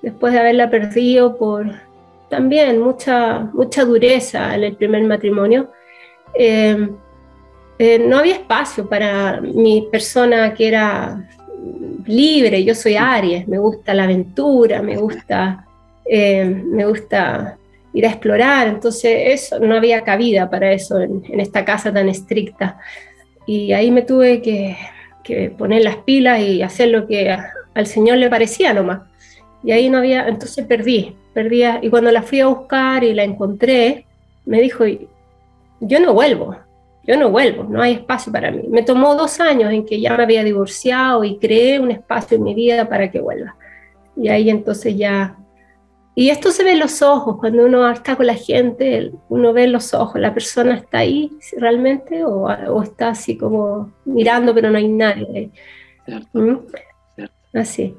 después de haberla perdido por también mucha, mucha dureza en el primer matrimonio, eh, eh, no había espacio para mi persona que era libre. Yo soy Aries, me gusta la aventura, me gusta, eh, me gusta ir a explorar, entonces eso, no había cabida para eso en, esta casa tan estricta. Y ahí me tuve que, poner las pilas y hacer lo que al Señor le parecía nomás. Y ahí no había, entonces perdí, perdí. Y cuando la fui a buscar y la encontré, me dijo, yo no vuelvo, yo no vuelvo, no hay espacio para mí. Me tomó dos años en que ya me había divorciado y creé un espacio en mi vida para que vuelva. Y ahí entonces ya y esto se ve en los ojos, cuando uno está con la gente, uno ve los ojos, la persona está ahí realmente o, está así como mirando pero no hay nadie. ¿Mm? Así.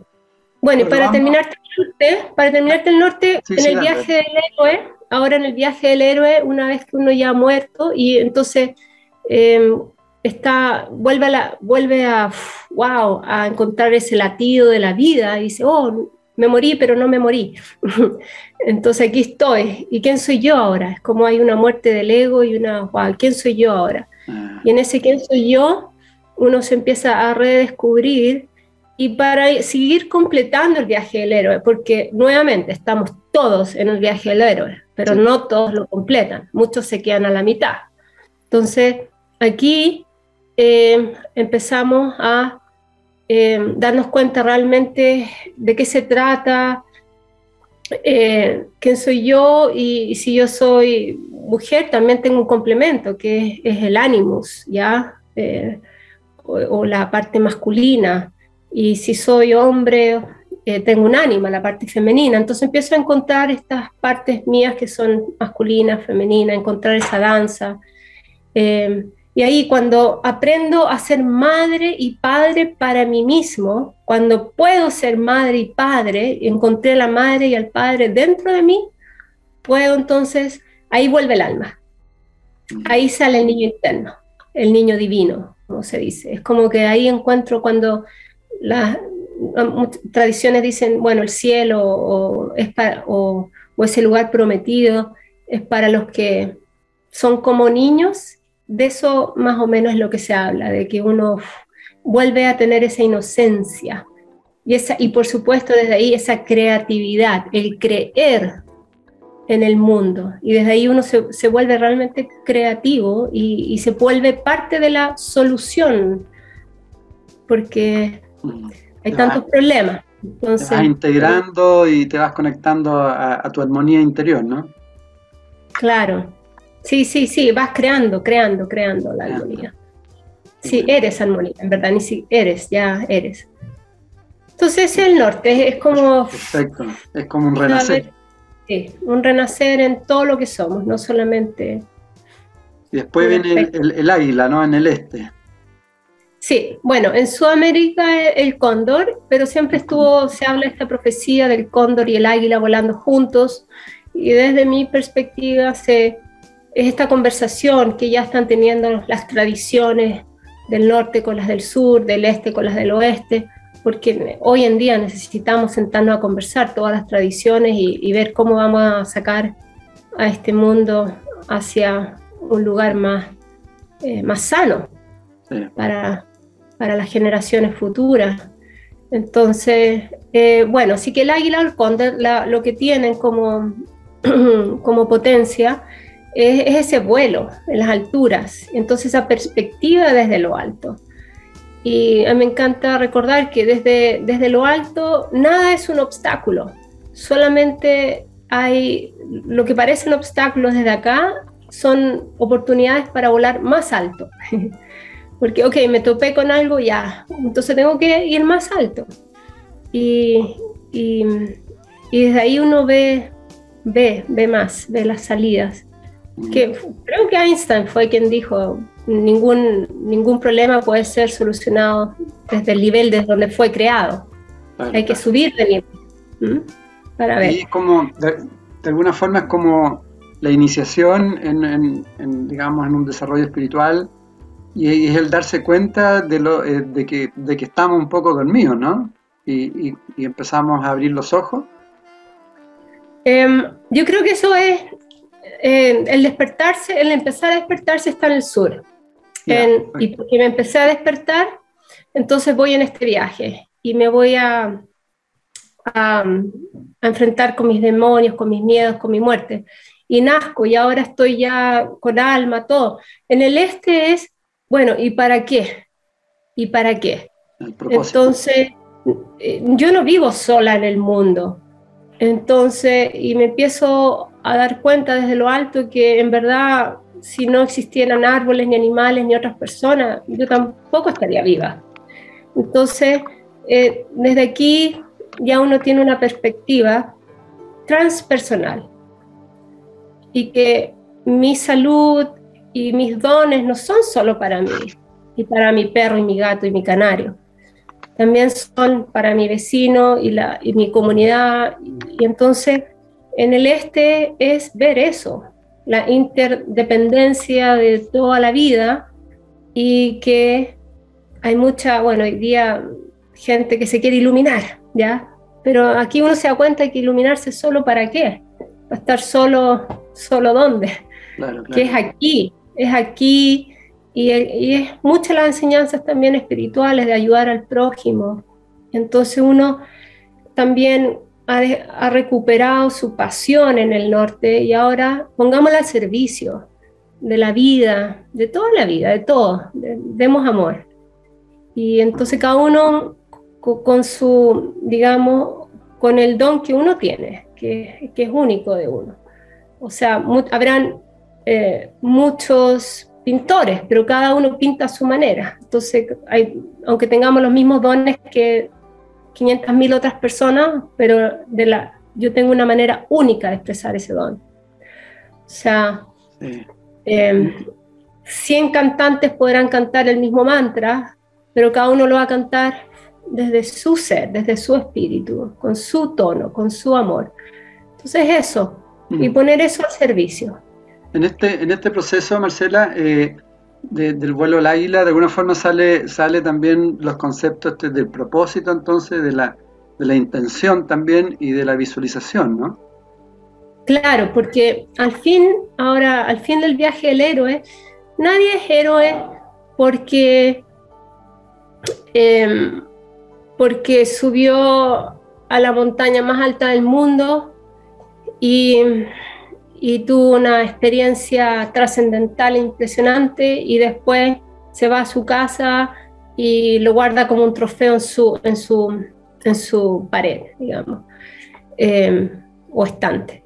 Bueno, y para terminarte el norte, para terminarte el norte, en el viaje del héroe, ahora en el viaje del héroe, una vez que uno ya ha muerto y entonces em, está, vuelve a, la, vuelve a, wow, a encontrar ese latido de la vida y dice, oh, me morí, pero no me morí. Entonces aquí estoy. ¿Y quién soy yo ahora? Es como hay una muerte del ego y una, wow, ¿quién soy yo ahora? Ah. Y en ese quién soy yo, uno se empieza a redescubrir y para seguir completando el viaje del héroe, porque nuevamente estamos todos en el viaje del héroe, pero no todos lo completan, muchos se quedan a la mitad. Entonces, aquí eh, empezamos a eh, darnos cuenta realmente de qué se trata, eh, quién soy yo y, si yo soy mujer también tengo un complemento que es, el ánimos, ¿ya? Eh, o, la parte masculina. Y si soy hombre, tengo un ánima, la parte femenina. Entonces empiezo a encontrar estas partes mías que son masculinas, femeninas, encontrar esa danza. Y ahí cuando aprendo a ser madre y padre para mí mismo, cuando puedo ser madre y padre, encontré a la madre y al padre dentro de mí, puedo entonces, ahí vuelve el alma. Ahí sale el niño interno, el niño divino, como se dice. Es como que ahí encuentro cuando las tradiciones dicen, bueno, el cielo o, es o ese lugar prometido es para los que son como niños de eso más o menos es lo que se habla, de que uno vuelve a tener esa inocencia y, esa, y por supuesto desde ahí esa creatividad, el creer en el mundo. Y desde ahí uno se, vuelve realmente creativo y, se vuelve parte de la solución, porque hay tantos problemas. Entonces, te vas integrando y te vas conectando a, a tu armonía interior, ¿no? Claro, Sí, sí, sí, vas creando, creando, creando la armonía. Sí, eres armonía, en verdad, ni si eres, ya eres. Entonces el norte, es como... Perfecto, es como un renacer. Sí, un renacer en todo lo que somos, no solamente... Y después viene el, águila, ¿no? En el este. Sí, bueno, en Sudamérica el cóndor, pero siempre estuvo, se habla esta profecía del cóndor y el águila volando juntos, y desde mi perspectiva se es esta conversación que ya están teniendo las tradiciones del norte con las del sur, del este con las del oeste, porque hoy en día necesitamos sentarnos a conversar todas las tradiciones y, ver cómo vamos a sacar a este mundo hacia un lugar más, eh, más sano para, para las generaciones futuras. Entonces, eh, bueno, así que el águila o el cóndor lo que tienen como, como potencia es, ese vuelo en las alturas, entonces esa perspectiva desde lo alto. Y me encanta recordar que desde, desde lo alto nada es un obstáculo, solamente hay lo que parecen obstáculos desde acá son oportunidades para volar más alto. Porque, ok, me topé con algo ya, entonces tengo que ir más alto. Y, y, y desde ahí uno ve, ve, ve más, ve las salidas que creo que Einstein fue quien dijo, ningún, ningún problema puede ser solucionado desde el nivel desde donde fue creado. Hay que subir de nivel. Para ver. Y como, de, alguna forma es como la iniciación en, digamos, en un desarrollo espiritual y es el darse cuenta de, lo, eh, de, que, de que estamos un poco dormidos, ¿no? Y, y, empezamos a abrir los ojos. Em, yo creo que eso es eh, el despertarse, el empezar a despertarse está en el sur. y porque me empecé a despertar, entonces voy en este viaje y me voy a, a, enfrentar con mis demonios, con mis miedos, con mi muerte. Y nazco y ahora estoy ya con alma, todo. En el este es, bueno, ¿y para qué? ¿Y para qué? Entonces, eh, yo no vivo sola en el mundo. Entonces, y me empiezo a dar cuenta desde lo alto que en verdad si no existieran árboles, ni animales, ni otras personas, yo tampoco estaría viva. Entonces, eh, desde aquí ya uno tiene una perspectiva transpersonal y que mi salud y mis dones no son solo para mí y para mi perro y mi gato y mi canario, también son para mi vecino y, la, y mi comunidad y entonces en el este es ver eso, la interdependencia de toda la vida y que hay mucha, bueno, hoy día gente que se quiere iluminar, ¿ya? Pero aquí uno se da cuenta que iluminarse solo para qué, va a estar solo, solo dónde, que es aquí, es aquí y, es muchas las enseñanzas también espirituales de ayudar al prójimo. Entonces uno también ha, recuperado su pasión en el norte y ahora pongámosla al servicio de la vida, de toda la vida, de todo, demos amor. Y entonces cada uno con, su, digamos, con el don que uno tiene, que, es único de uno. O sea, habrán eh, muchos pintores, pero cada uno pinta a su manera. Entonces, aunque tengamos los mismos dones que 500.000 otras personas, pero de la, yo tengo una manera única de expresar ese don. O sea, 100 em, cantantes podrán cantar el mismo mantra, pero cada uno lo va a cantar desde su ser, desde su espíritu, con su tono, con su amor. Entonces eso, y poner eso al servicio. En este, en este proceso, Marcela, eh, del vuelo al águila, de alguna forma sale, sale también los conceptos este del propósito, entonces, de la, de la intención también y de la visualización, ¿no? Claro, porque al fin, ahora, al fin del viaje del héroe, nadie es héroe porque, em, porque subió a la montaña más alta del mundo y y tuvo una experiencia trascendental impresionante y después se va a su casa y lo guarda como un trofeo en su, en su, en su pared, digamos, em, o estante.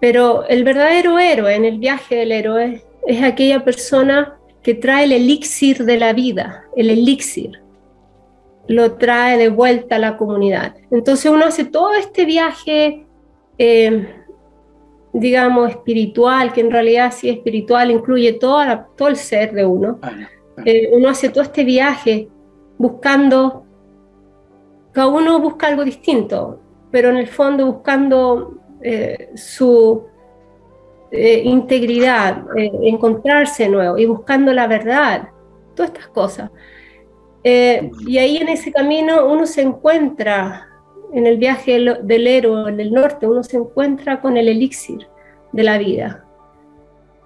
Pero el verdadero héroe en el viaje del héroe es aquella persona que trae el elixir de la vida, el elixir, lo trae de vuelta a la comunidad. Entonces uno hace todo este viaje em, digamos, espiritual, que en realidad sí espiritual, incluye toda todo el ser de uno. Eh, uno hace todo este viaje buscando, cada uno busca algo distinto, pero en el fondo buscando eh, su eh, integridad, encontrarse nuevo y buscando la verdad, todas estas cosas. y ahí en ese camino uno se encuentra en el viaje del héroe en el norte, uno se encuentra con el elixir de la vida,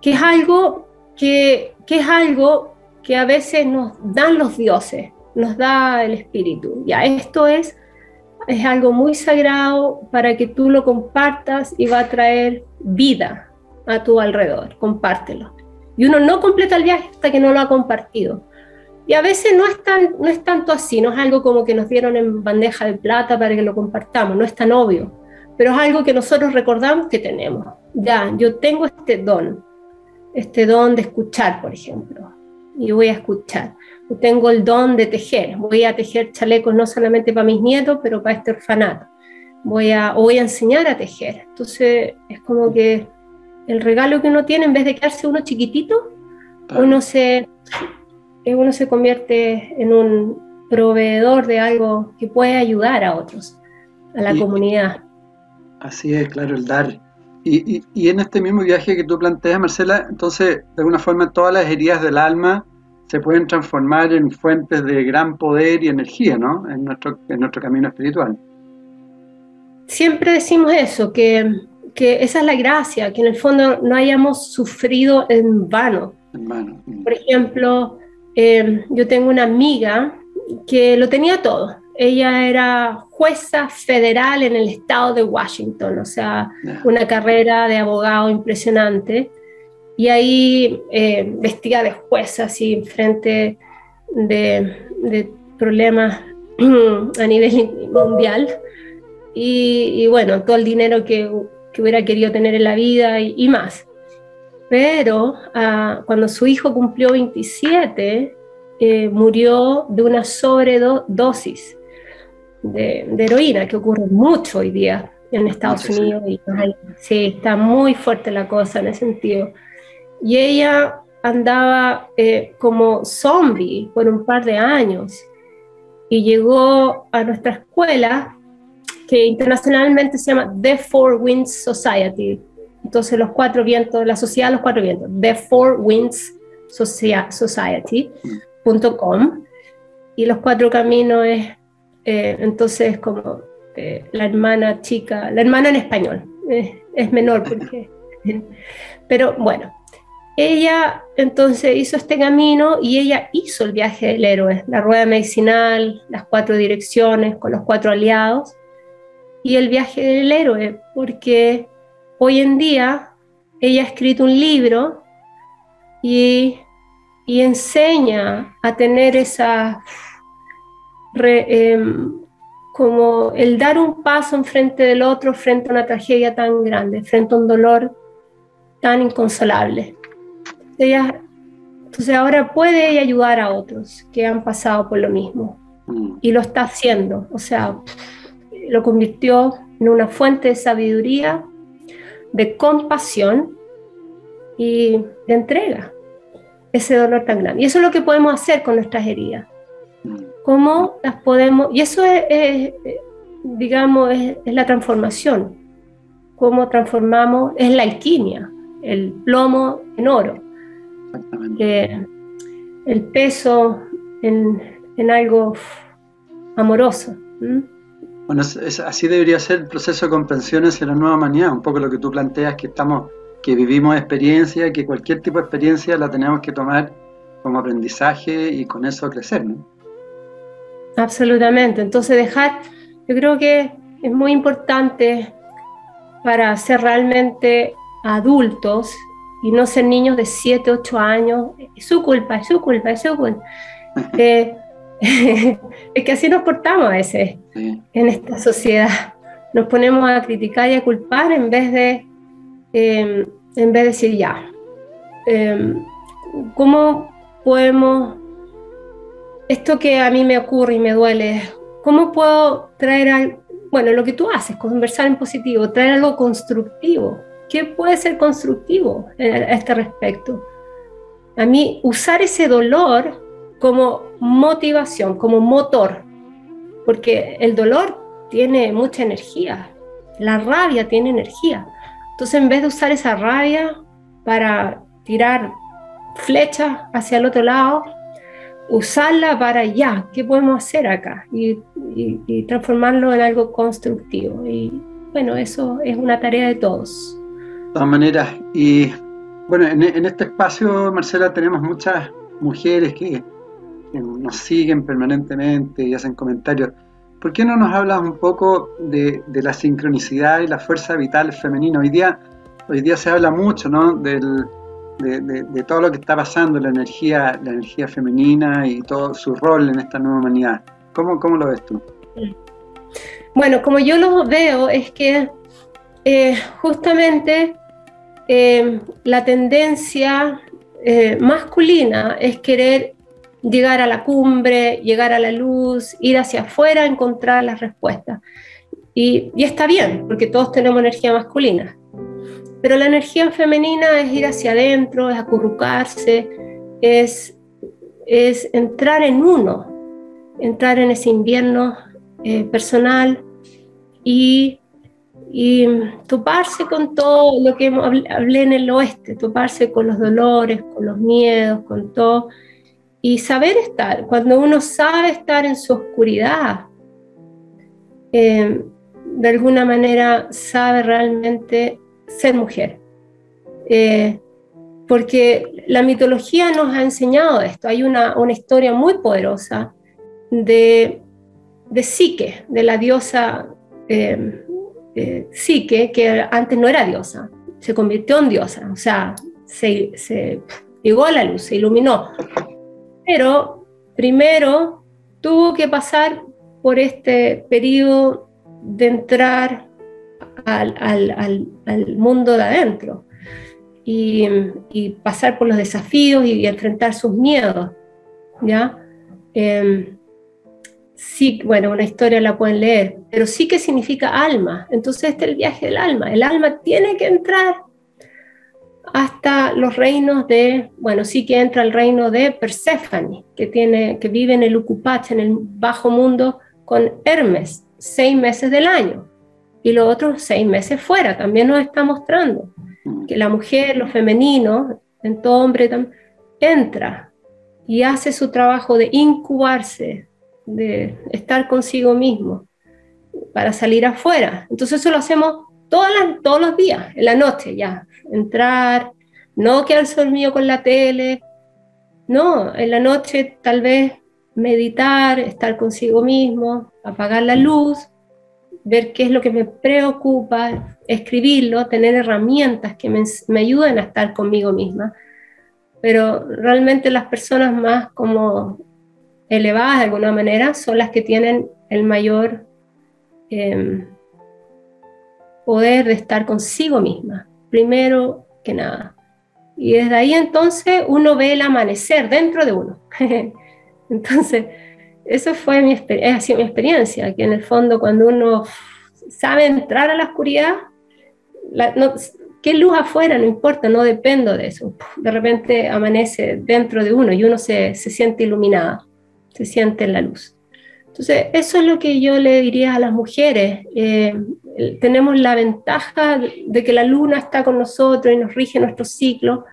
que es algo que, que es algo que a veces nos dan los dioses, nos da el espíritu. Ya esto es es algo muy sagrado para que tú lo compartas y va a traer vida, a tu alrededor, compártelo. Y uno no completa el viaje hasta que no lo ha compartido. Y a veces no es, tan, no es tanto así, no es algo como que nos dieron en bandeja de plata para que lo compartamos, no es tan obvio, pero es algo que nosotros recordamos que tenemos. Ya, yo tengo este don, este don de escuchar, por ejemplo, y voy a escuchar. Yo tengo el don de tejer, voy a tejer chalecos no solamente para mis nietos, pero para este orfanato. Voy a, o voy a enseñar a tejer. Entonces es como que el regalo que uno tiene, en vez de quedarse uno chiquitito, uno se uno se convierte en un proveedor de algo que puede ayudar a otros, a la comunidad. Así es, claro, el dar. Y, y, en este mismo viaje que tú planteas, Marcela, entonces, de alguna forma, todas las heridas del alma se pueden transformar en fuentes de gran poder y energía, ¿no? En nuestro, en nuestro camino espiritual. Siempre decimos eso, que, que esa es la gracia, que en el fondo no hayamos sufrido en vano. En vano. Mm. Por ejemplo, Em, yo tengo una amiga que lo tenía todo. Ella era jueza federal en el estado de Washington, o sea, una carrera de abogado impresionante. Y ahí eh, vestía de jueza, así, frente de, problemas a nivel mundial. Y, bueno, todo el dinero que, hubiera querido tener en la vida y más. Pero ah, cuando su hijo cumplió 27, eh, murió de una sobredosis de, heroína, que ocurre mucho hoy día en Estados Unidos. Y, sí, está muy fuerte la cosa en ese sentido. Y ella andaba eh, como zombie por un par de años y llegó a nuestra escuela que internacionalmente se llama The Four Winds Society, entonces, los cuatro vientos, la sociedad de los cuatro vientos, The Four Winds Society.com. Y los cuatro caminos es, eh, entonces, como eh, la hermana chica, la hermana en español, es menor porque. pero bueno, ella entonces hizo este camino y ella hizo el viaje del héroe, la rueda medicinal, las cuatro direcciones con los cuatro aliados y el viaje del héroe, porque Hoy en día ella ha escrito un libro y, enseña a tener esa, em, como el dar un paso enfrente del otro frente a una tragedia tan grande, frente a un dolor tan inconsolable. Ella, entonces ahora puede ayudar a otros que han pasado por lo mismo mm. y lo está haciendo, o sea, lo convirtió en una fuente de sabiduría de compasión y de entrega ese dolor tan grande. Y eso es lo que podemos hacer con nuestras heridas. ¿Cómo las podemos? Y eso es, digamos, es, la transformación. ¿Cómo transformamos? Es la alquimia, el plomo en oro. el peso en, algo amoroso. Bueno, así debería ser el proceso de comprensión hacia la nueva humanidad, un poco lo que tú planteas, que estamos, que vivimos experiencia, que cualquier tipo de experiencia la tenemos que tomar como aprendizaje y con eso crecer, ¿no? Absolutamente. Entonces dejar, yo creo que es muy importante para ser realmente adultos y no ser niños de 7, 8 años, es su culpa, es su culpa, es su culpa. Eh, es que así nos portamos a veces en esta sociedad. Nos ponemos a criticar y a culpar en vez de, em, en vez de decir ya. Em, ¿Cómo podemos, esto que a mí me ocurre y me duele, cómo puedo traer algo, bueno, lo que tú haces, conversar en positivo, traer algo constructivo? ¿Qué puede ser constructivo a este respecto? A mí, usar ese dolor como motivación, como motor, porque el dolor tiene mucha energía, la rabia tiene energía. Entonces, en vez de usar esa rabia para tirar flechas hacia el otro lado, usarla para ya, ¿qué podemos hacer acá? Y, transformarlo en algo constructivo. Y bueno, eso es una tarea de todos. De todas maneras, y bueno, en este espacio, Marcela, tenemos muchas mujeres que nos siguen permanentemente y hacen comentarios. ¿Por qué no nos hablas un poco de, la sincronicidad y la fuerza vital femenina? Hoy día hoy día se habla mucho, ¿no? De, todo lo que está pasando, la energía, la energía femenina y todo su rol en esta nueva humanidad. ¿Cómo, cómo lo ves tú? Bueno, como yo lo veo, es que eh, justamente eh, la tendencia eh, masculina es querer llegar a la cumbre, llegar a la luz, ir hacia afuera, encontrar las respuestas. Y, y está bien, porque todos tenemos energía masculina. Pero la energía femenina es ir hacia adentro, es acurrucarse, es, es entrar en uno, entrar en ese invierno eh, personal y, y, toparse con todo lo que hablé en el oeste, toparse con los dolores, con los miedos, con todo, y saber estar. Cuando uno sabe estar en su oscuridad, eh, de alguna manera sabe realmente ser mujer. Eh, porque la mitología nos ha enseñado esto. Hay una, una historia muy poderosa de, de Psique, de la diosa eh, Psique, que antes no era diosa, se convirtió en diosa, o sea, se, se llegó a la luz, se iluminó. Pero primero tuvo que pasar por este periodo de entrar al, mundo de adentro y, pasar por los desafíos y, enfrentar sus miedos. ¿ya? Em, sí, bueno, una historia la pueden leer, pero sí que significa alma. Entonces este es el viaje del alma. El alma tiene que entrar hasta los reinos de, bueno, sí que entra el reino de Perséfone, que, tiene, que vive en el Ucupach, en el bajo mundo, con Hermes, seis meses del año y los otros seis meses fuera. También nos está mostrando que la mujer, lo femenino, en todo hombre, entra y hace su trabajo de incubarse, de estar consigo mismo para salir afuera. Entonces eso lo hacemos todas todos los días, en la noche ya. Entrar, no quedarse dormido con la tele, no, en la noche tal vez meditar, estar consigo mismo, apagar la luz ver qué es lo que me preocupa, escribirlo, tener herramientas que me, ayuden a estar conmigo misma. Pero realmente las personas más como elevadas de alguna manera son las que tienen el mayor em, poder de estar consigo misma, primero que nada. Y desde ahí entonces uno ve el amanecer dentro de uno. entonces, eso fue mi, ha sido mi experiencia, que en el fondo cuando uno sabe entrar a la oscuridad, qué luz afuera, no importa, no dependo de eso. De repente amanece dentro de uno y uno se, se siente iluminada, se siente en la luz. Entonces, eso es lo que yo le diría a las mujeres. Eh, tenemos la ventaja de que la luna está con nosotros y nos rige nuestro ciclo.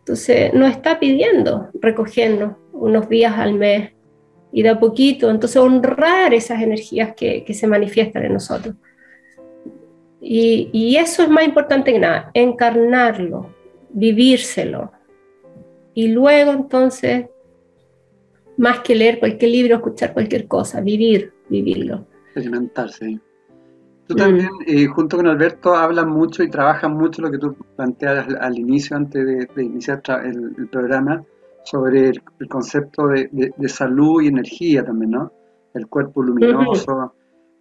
Entonces, nos está pidiendo recogernos unos días al mes y de a poquito, entonces honrar esas energías que, se manifiestan en nosotros. Y, y, eso es más importante que nada, encarnarlo, vivírselo. Y luego entonces, más que leer cualquier libro, escuchar cualquier cosa, vivir, vivirlo. Experimentarse. Tú también, mm. eh, junto con Alberto, hablas mucho y trabajas mucho lo que tú planteas al, inicio, antes de, de iniciar el, el programa, sobre el, concepto de, salud y energía también, ¿no? El cuerpo luminoso.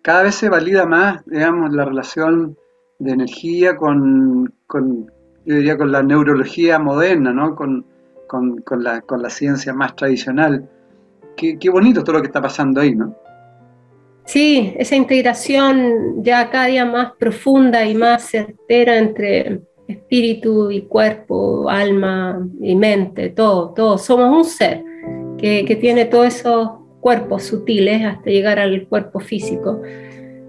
Cada vez se valida más, digamos, la relación de energía con, con yo diría, con la neurología moderna, ¿no? Con, con, con, la, con la ciencia más tradicional. Qué, qué bonito todo lo que está pasando ahí, ¿no? Sí, esa integración ya cada día más profunda y más certera entre espíritu y cuerpo, alma y mente, todo, todo. Somos un ser que, que tiene todos esos cuerpos sutiles hasta llegar al cuerpo físico.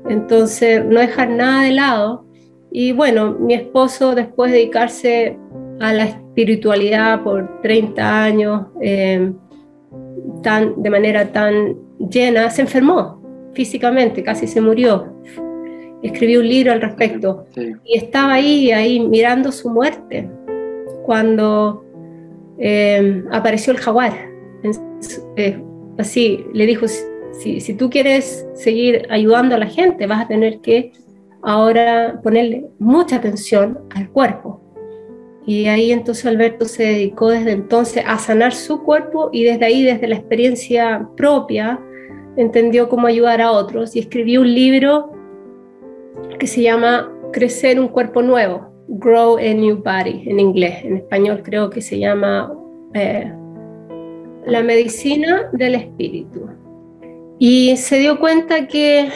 Entonces, no dejar nada de lado. Y bueno, mi esposo, después de dedicarse a la espiritualidad por 30 años, eh, tan, de manera tan llena, se enfermó físicamente, casi se murió escribió un libro al respecto y estaba ahí, ahí mirando su muerte cuando eh, apareció el jaguar. Eh, así le dijo, si, si, tú quieres seguir ayudando a la gente, vas a tener que ahora ponerle mucha atención al cuerpo. Y ahí entonces Alberto se dedicó desde entonces a sanar su cuerpo y desde ahí, desde la experiencia propia, entendió cómo ayudar a otros y escribió un libro que se llama Crecer un cuerpo nuevo, Grow a New Body en inglés, en español creo que se llama eh, La medicina del espíritu. Y se dio cuenta que,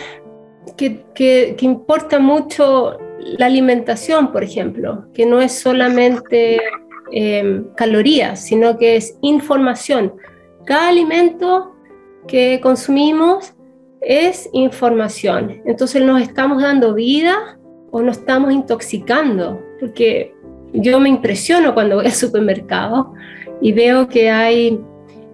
que, importa mucho la alimentación, por ejemplo, que no es solamente em, calorías, sino que es información. Cada alimento que consumimos es información. Entonces nos estamos dando vida o nos estamos intoxicando, porque yo me impresiono cuando voy al supermercado y veo que hay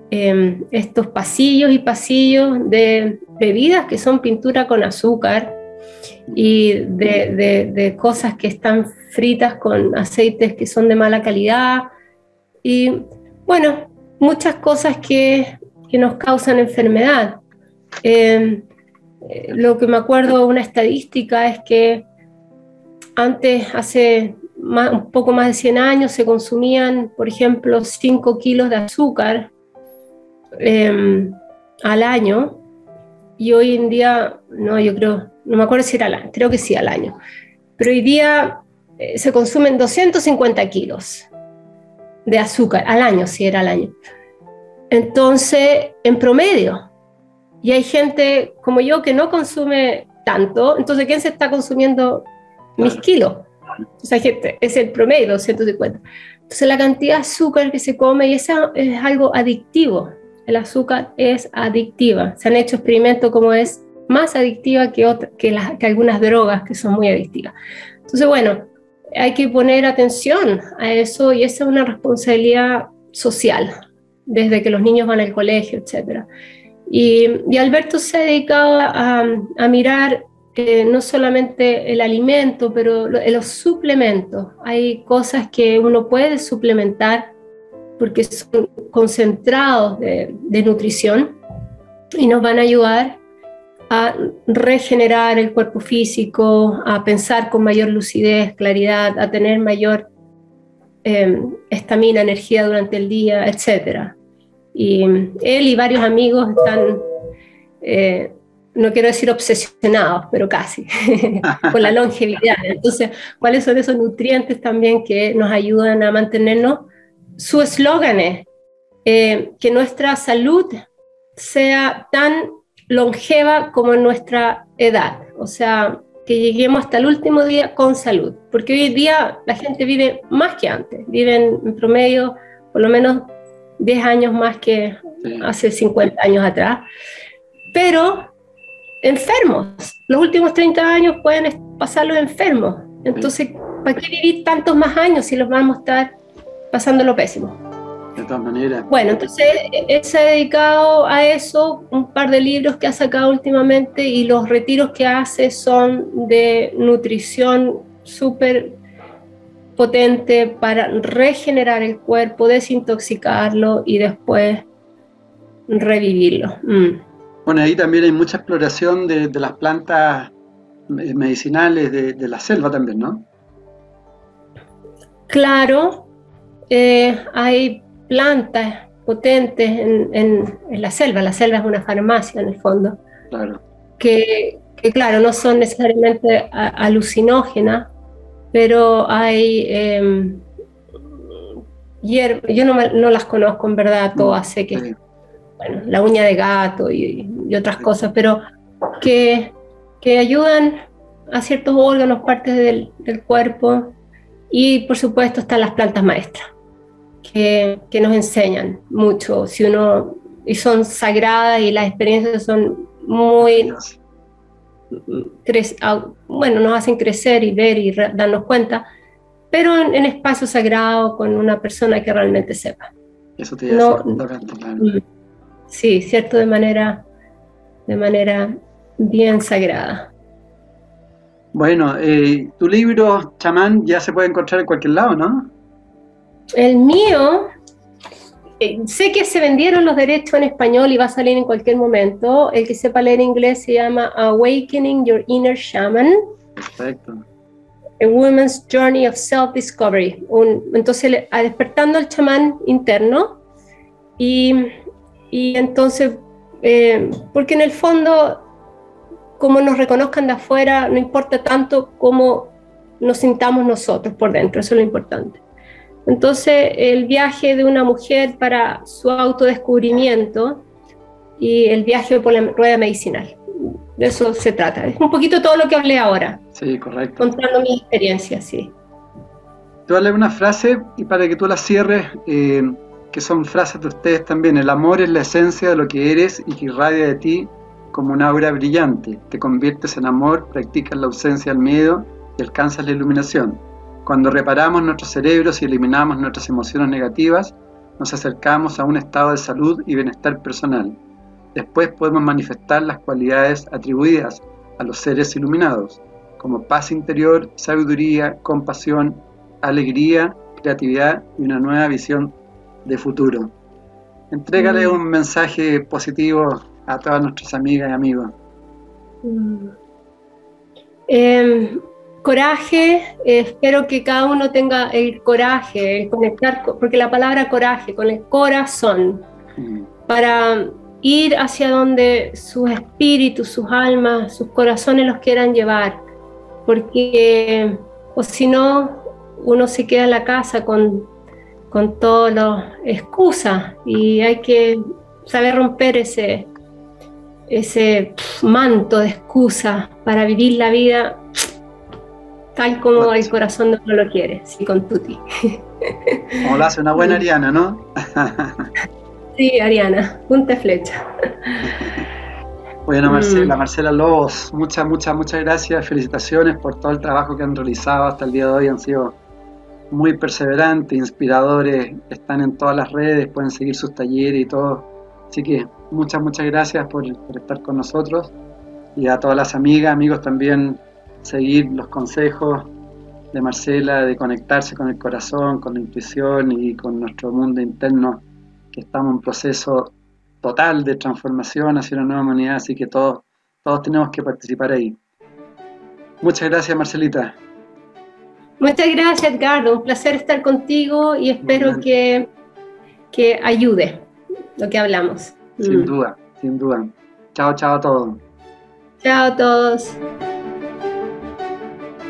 Em, estos pasillos y pasillos de bebidas que son pintura con azúcar y de, cosas que están fritas con aceites que son de mala calidad y bueno, muchas cosas que, nos causan enfermedad. Em, eh, lo que me acuerdo, una estadística es que antes, hace un poco más de 100 años, se consumían, por ejemplo, 5 kilos de azúcar Em, al año y hoy en día, no, yo creo, no me acuerdo si era al año, creo que sí al año, pero hoy día eh, se consumen 250 kilos de azúcar al año, si era al año. Entonces, en promedio, y hay gente como yo que no consume tanto, entonces, ¿quién se está consumiendo mis kilos? O sea, gente, es el promedio, 250. Entonces, la cantidad de azúcar que se come, y eso es algo adictivo el azúcar es adictiva. Se han hecho experimentos como es más adictiva que, que, que algunas drogas que son muy adictivas. Entonces, bueno, hay que poner atención a eso y esa es una responsabilidad social, desde que los niños van al colegio, etc. Y, Alberto se ha dedicado a, mirar eh, no solamente el alimento, pero los suplementos. Hay cosas que uno puede suplementar porque son concentrados de, nutrición y nos van a ayudar a regenerar el cuerpo físico, a pensar con mayor lucidez, claridad, a tener mayor em, estamina, energía durante el día, etc. Y él y varios amigos están, eh, no quiero decir obsesionados, pero casi, con la longevidad. Entonces, ¿cuáles son esos nutrientes también que nos ayudan a mantenernos su eslogan es eh, que nuestra salud sea tan longeva como nuestra edad, o sea, que lleguemos hasta el último día con salud, porque hoy día la gente vive más que antes, viven en promedio por lo menos 10 años más que hace 50 años atrás, pero enfermos, los últimos 30 años pueden pasarlos enfermos, entonces, ¿para qué vivir tantos más años si los vamos a estar pasándolo pésimo. De todas maneras. Bueno, entonces él se ha dedicado a eso, un par de libros que ha sacado últimamente y los retiros que hace son de nutrición súper potente para regenerar el cuerpo, desintoxicarlo y después revivirlo. Mm. Bueno, ahí también hay mucha exploración de, las plantas medicinales de, de, la selva también, ¿no? Claro, eh, hay plantas potentes en, la selva. La selva es una farmacia en el fondo. Que, claro, no son necesariamente alucinógenas, pero hay em, yo no, las conozco en verdad todas, sé que, bueno, la uña de gato y, otras cosas, pero que, que, ayudan a ciertos órganos, partes del, del cuerpo, y por supuesto están las plantas maestras que, nos enseñan mucho, si uno, y son sagradas y las experiencias son muy, bueno, nos hacen crecer y ver y darnos cuenta, pero en, espacio sagrado con una persona que realmente sepa. Eso te no, mm, Sí, cierto, de manera, de manera bien sagrada. Bueno, eh, tu libro, chamán, ya se puede encontrar en cualquier lado, ¿no? El mío, eh, sé que se vendieron los derechos en español y va a salir en cualquier momento. El que sepa leer inglés se llama Awakening Your Inner Shaman. Perfecto. A Women's Journey of Self-Discovery. Entonces, a despertando el chamán interno y, y entonces, eh, porque en el fondo, como nos reconozcan de afuera, no importa tanto cómo nos sintamos nosotros por dentro, eso es lo importante. Entonces, el viaje de una mujer para su autodescubrimiento y el viaje por la rueda medicinal. De eso se trata. Es un poquito todo lo que hablé ahora. Sí, correcto. Contando mi experiencia, sí. Te voy a leer una frase y para que tú la cierres, eh, que son frases de ustedes también. El amor es la esencia de lo que eres y que irradia de ti como una aura brillante. Te conviertes en amor, practicas la ausencia del miedo y alcanzas la iluminación. Cuando reparamos nuestros cerebros y eliminamos nuestras emociones negativas, nos acercamos a un estado de salud y bienestar personal. Después podemos manifestar las cualidades atribuidas a los seres iluminados, como paz interior, sabiduría, compasión, alegría, creatividad y una nueva visión de futuro. Entrégale mm. un mensaje positivo a todas nuestras amigas y amigos. Mm. Em, coraje, eh, espero que cada uno tenga el coraje, el conectar, porque la palabra coraje, con el corazón, mm. para ir hacia donde sus espíritus, sus almas, sus corazones los quieran llevar, porque o si no, uno se queda en la casa con, con todas las excusas y hay que saber romper ese, ese manto de excusas para vivir la vida tal como el corazón uno lo quiere, sí, con Tuti. Como lo hace una buena Ariana, ¿no? sí, Ariana, punta flecha. Bueno, Marcela, mm. Marcela Lobos, muchas, muchas, muchas gracias, felicitaciones por todo el trabajo que han realizado hasta el día de hoy, han sido muy perseverantes, inspiradores, están en todas las redes, pueden seguir sus talleres y todo. Así que muchas, muchas gracias por, por estar con nosotros y a todas las amigas, amigos también seguir los consejos de Marcela, de conectarse con el corazón, con la intuición y con nuestro mundo interno, que estamos en un proceso total de transformación hacia una nueva humanidad, así que todos, todos tenemos que participar ahí. Muchas gracias, Marcelita. Muchas gracias, Edgardo. Un placer estar contigo y espero que, que ayude lo que hablamos. Sin mm. duda, sin duda. Chao, chao a todos. Chao a todos.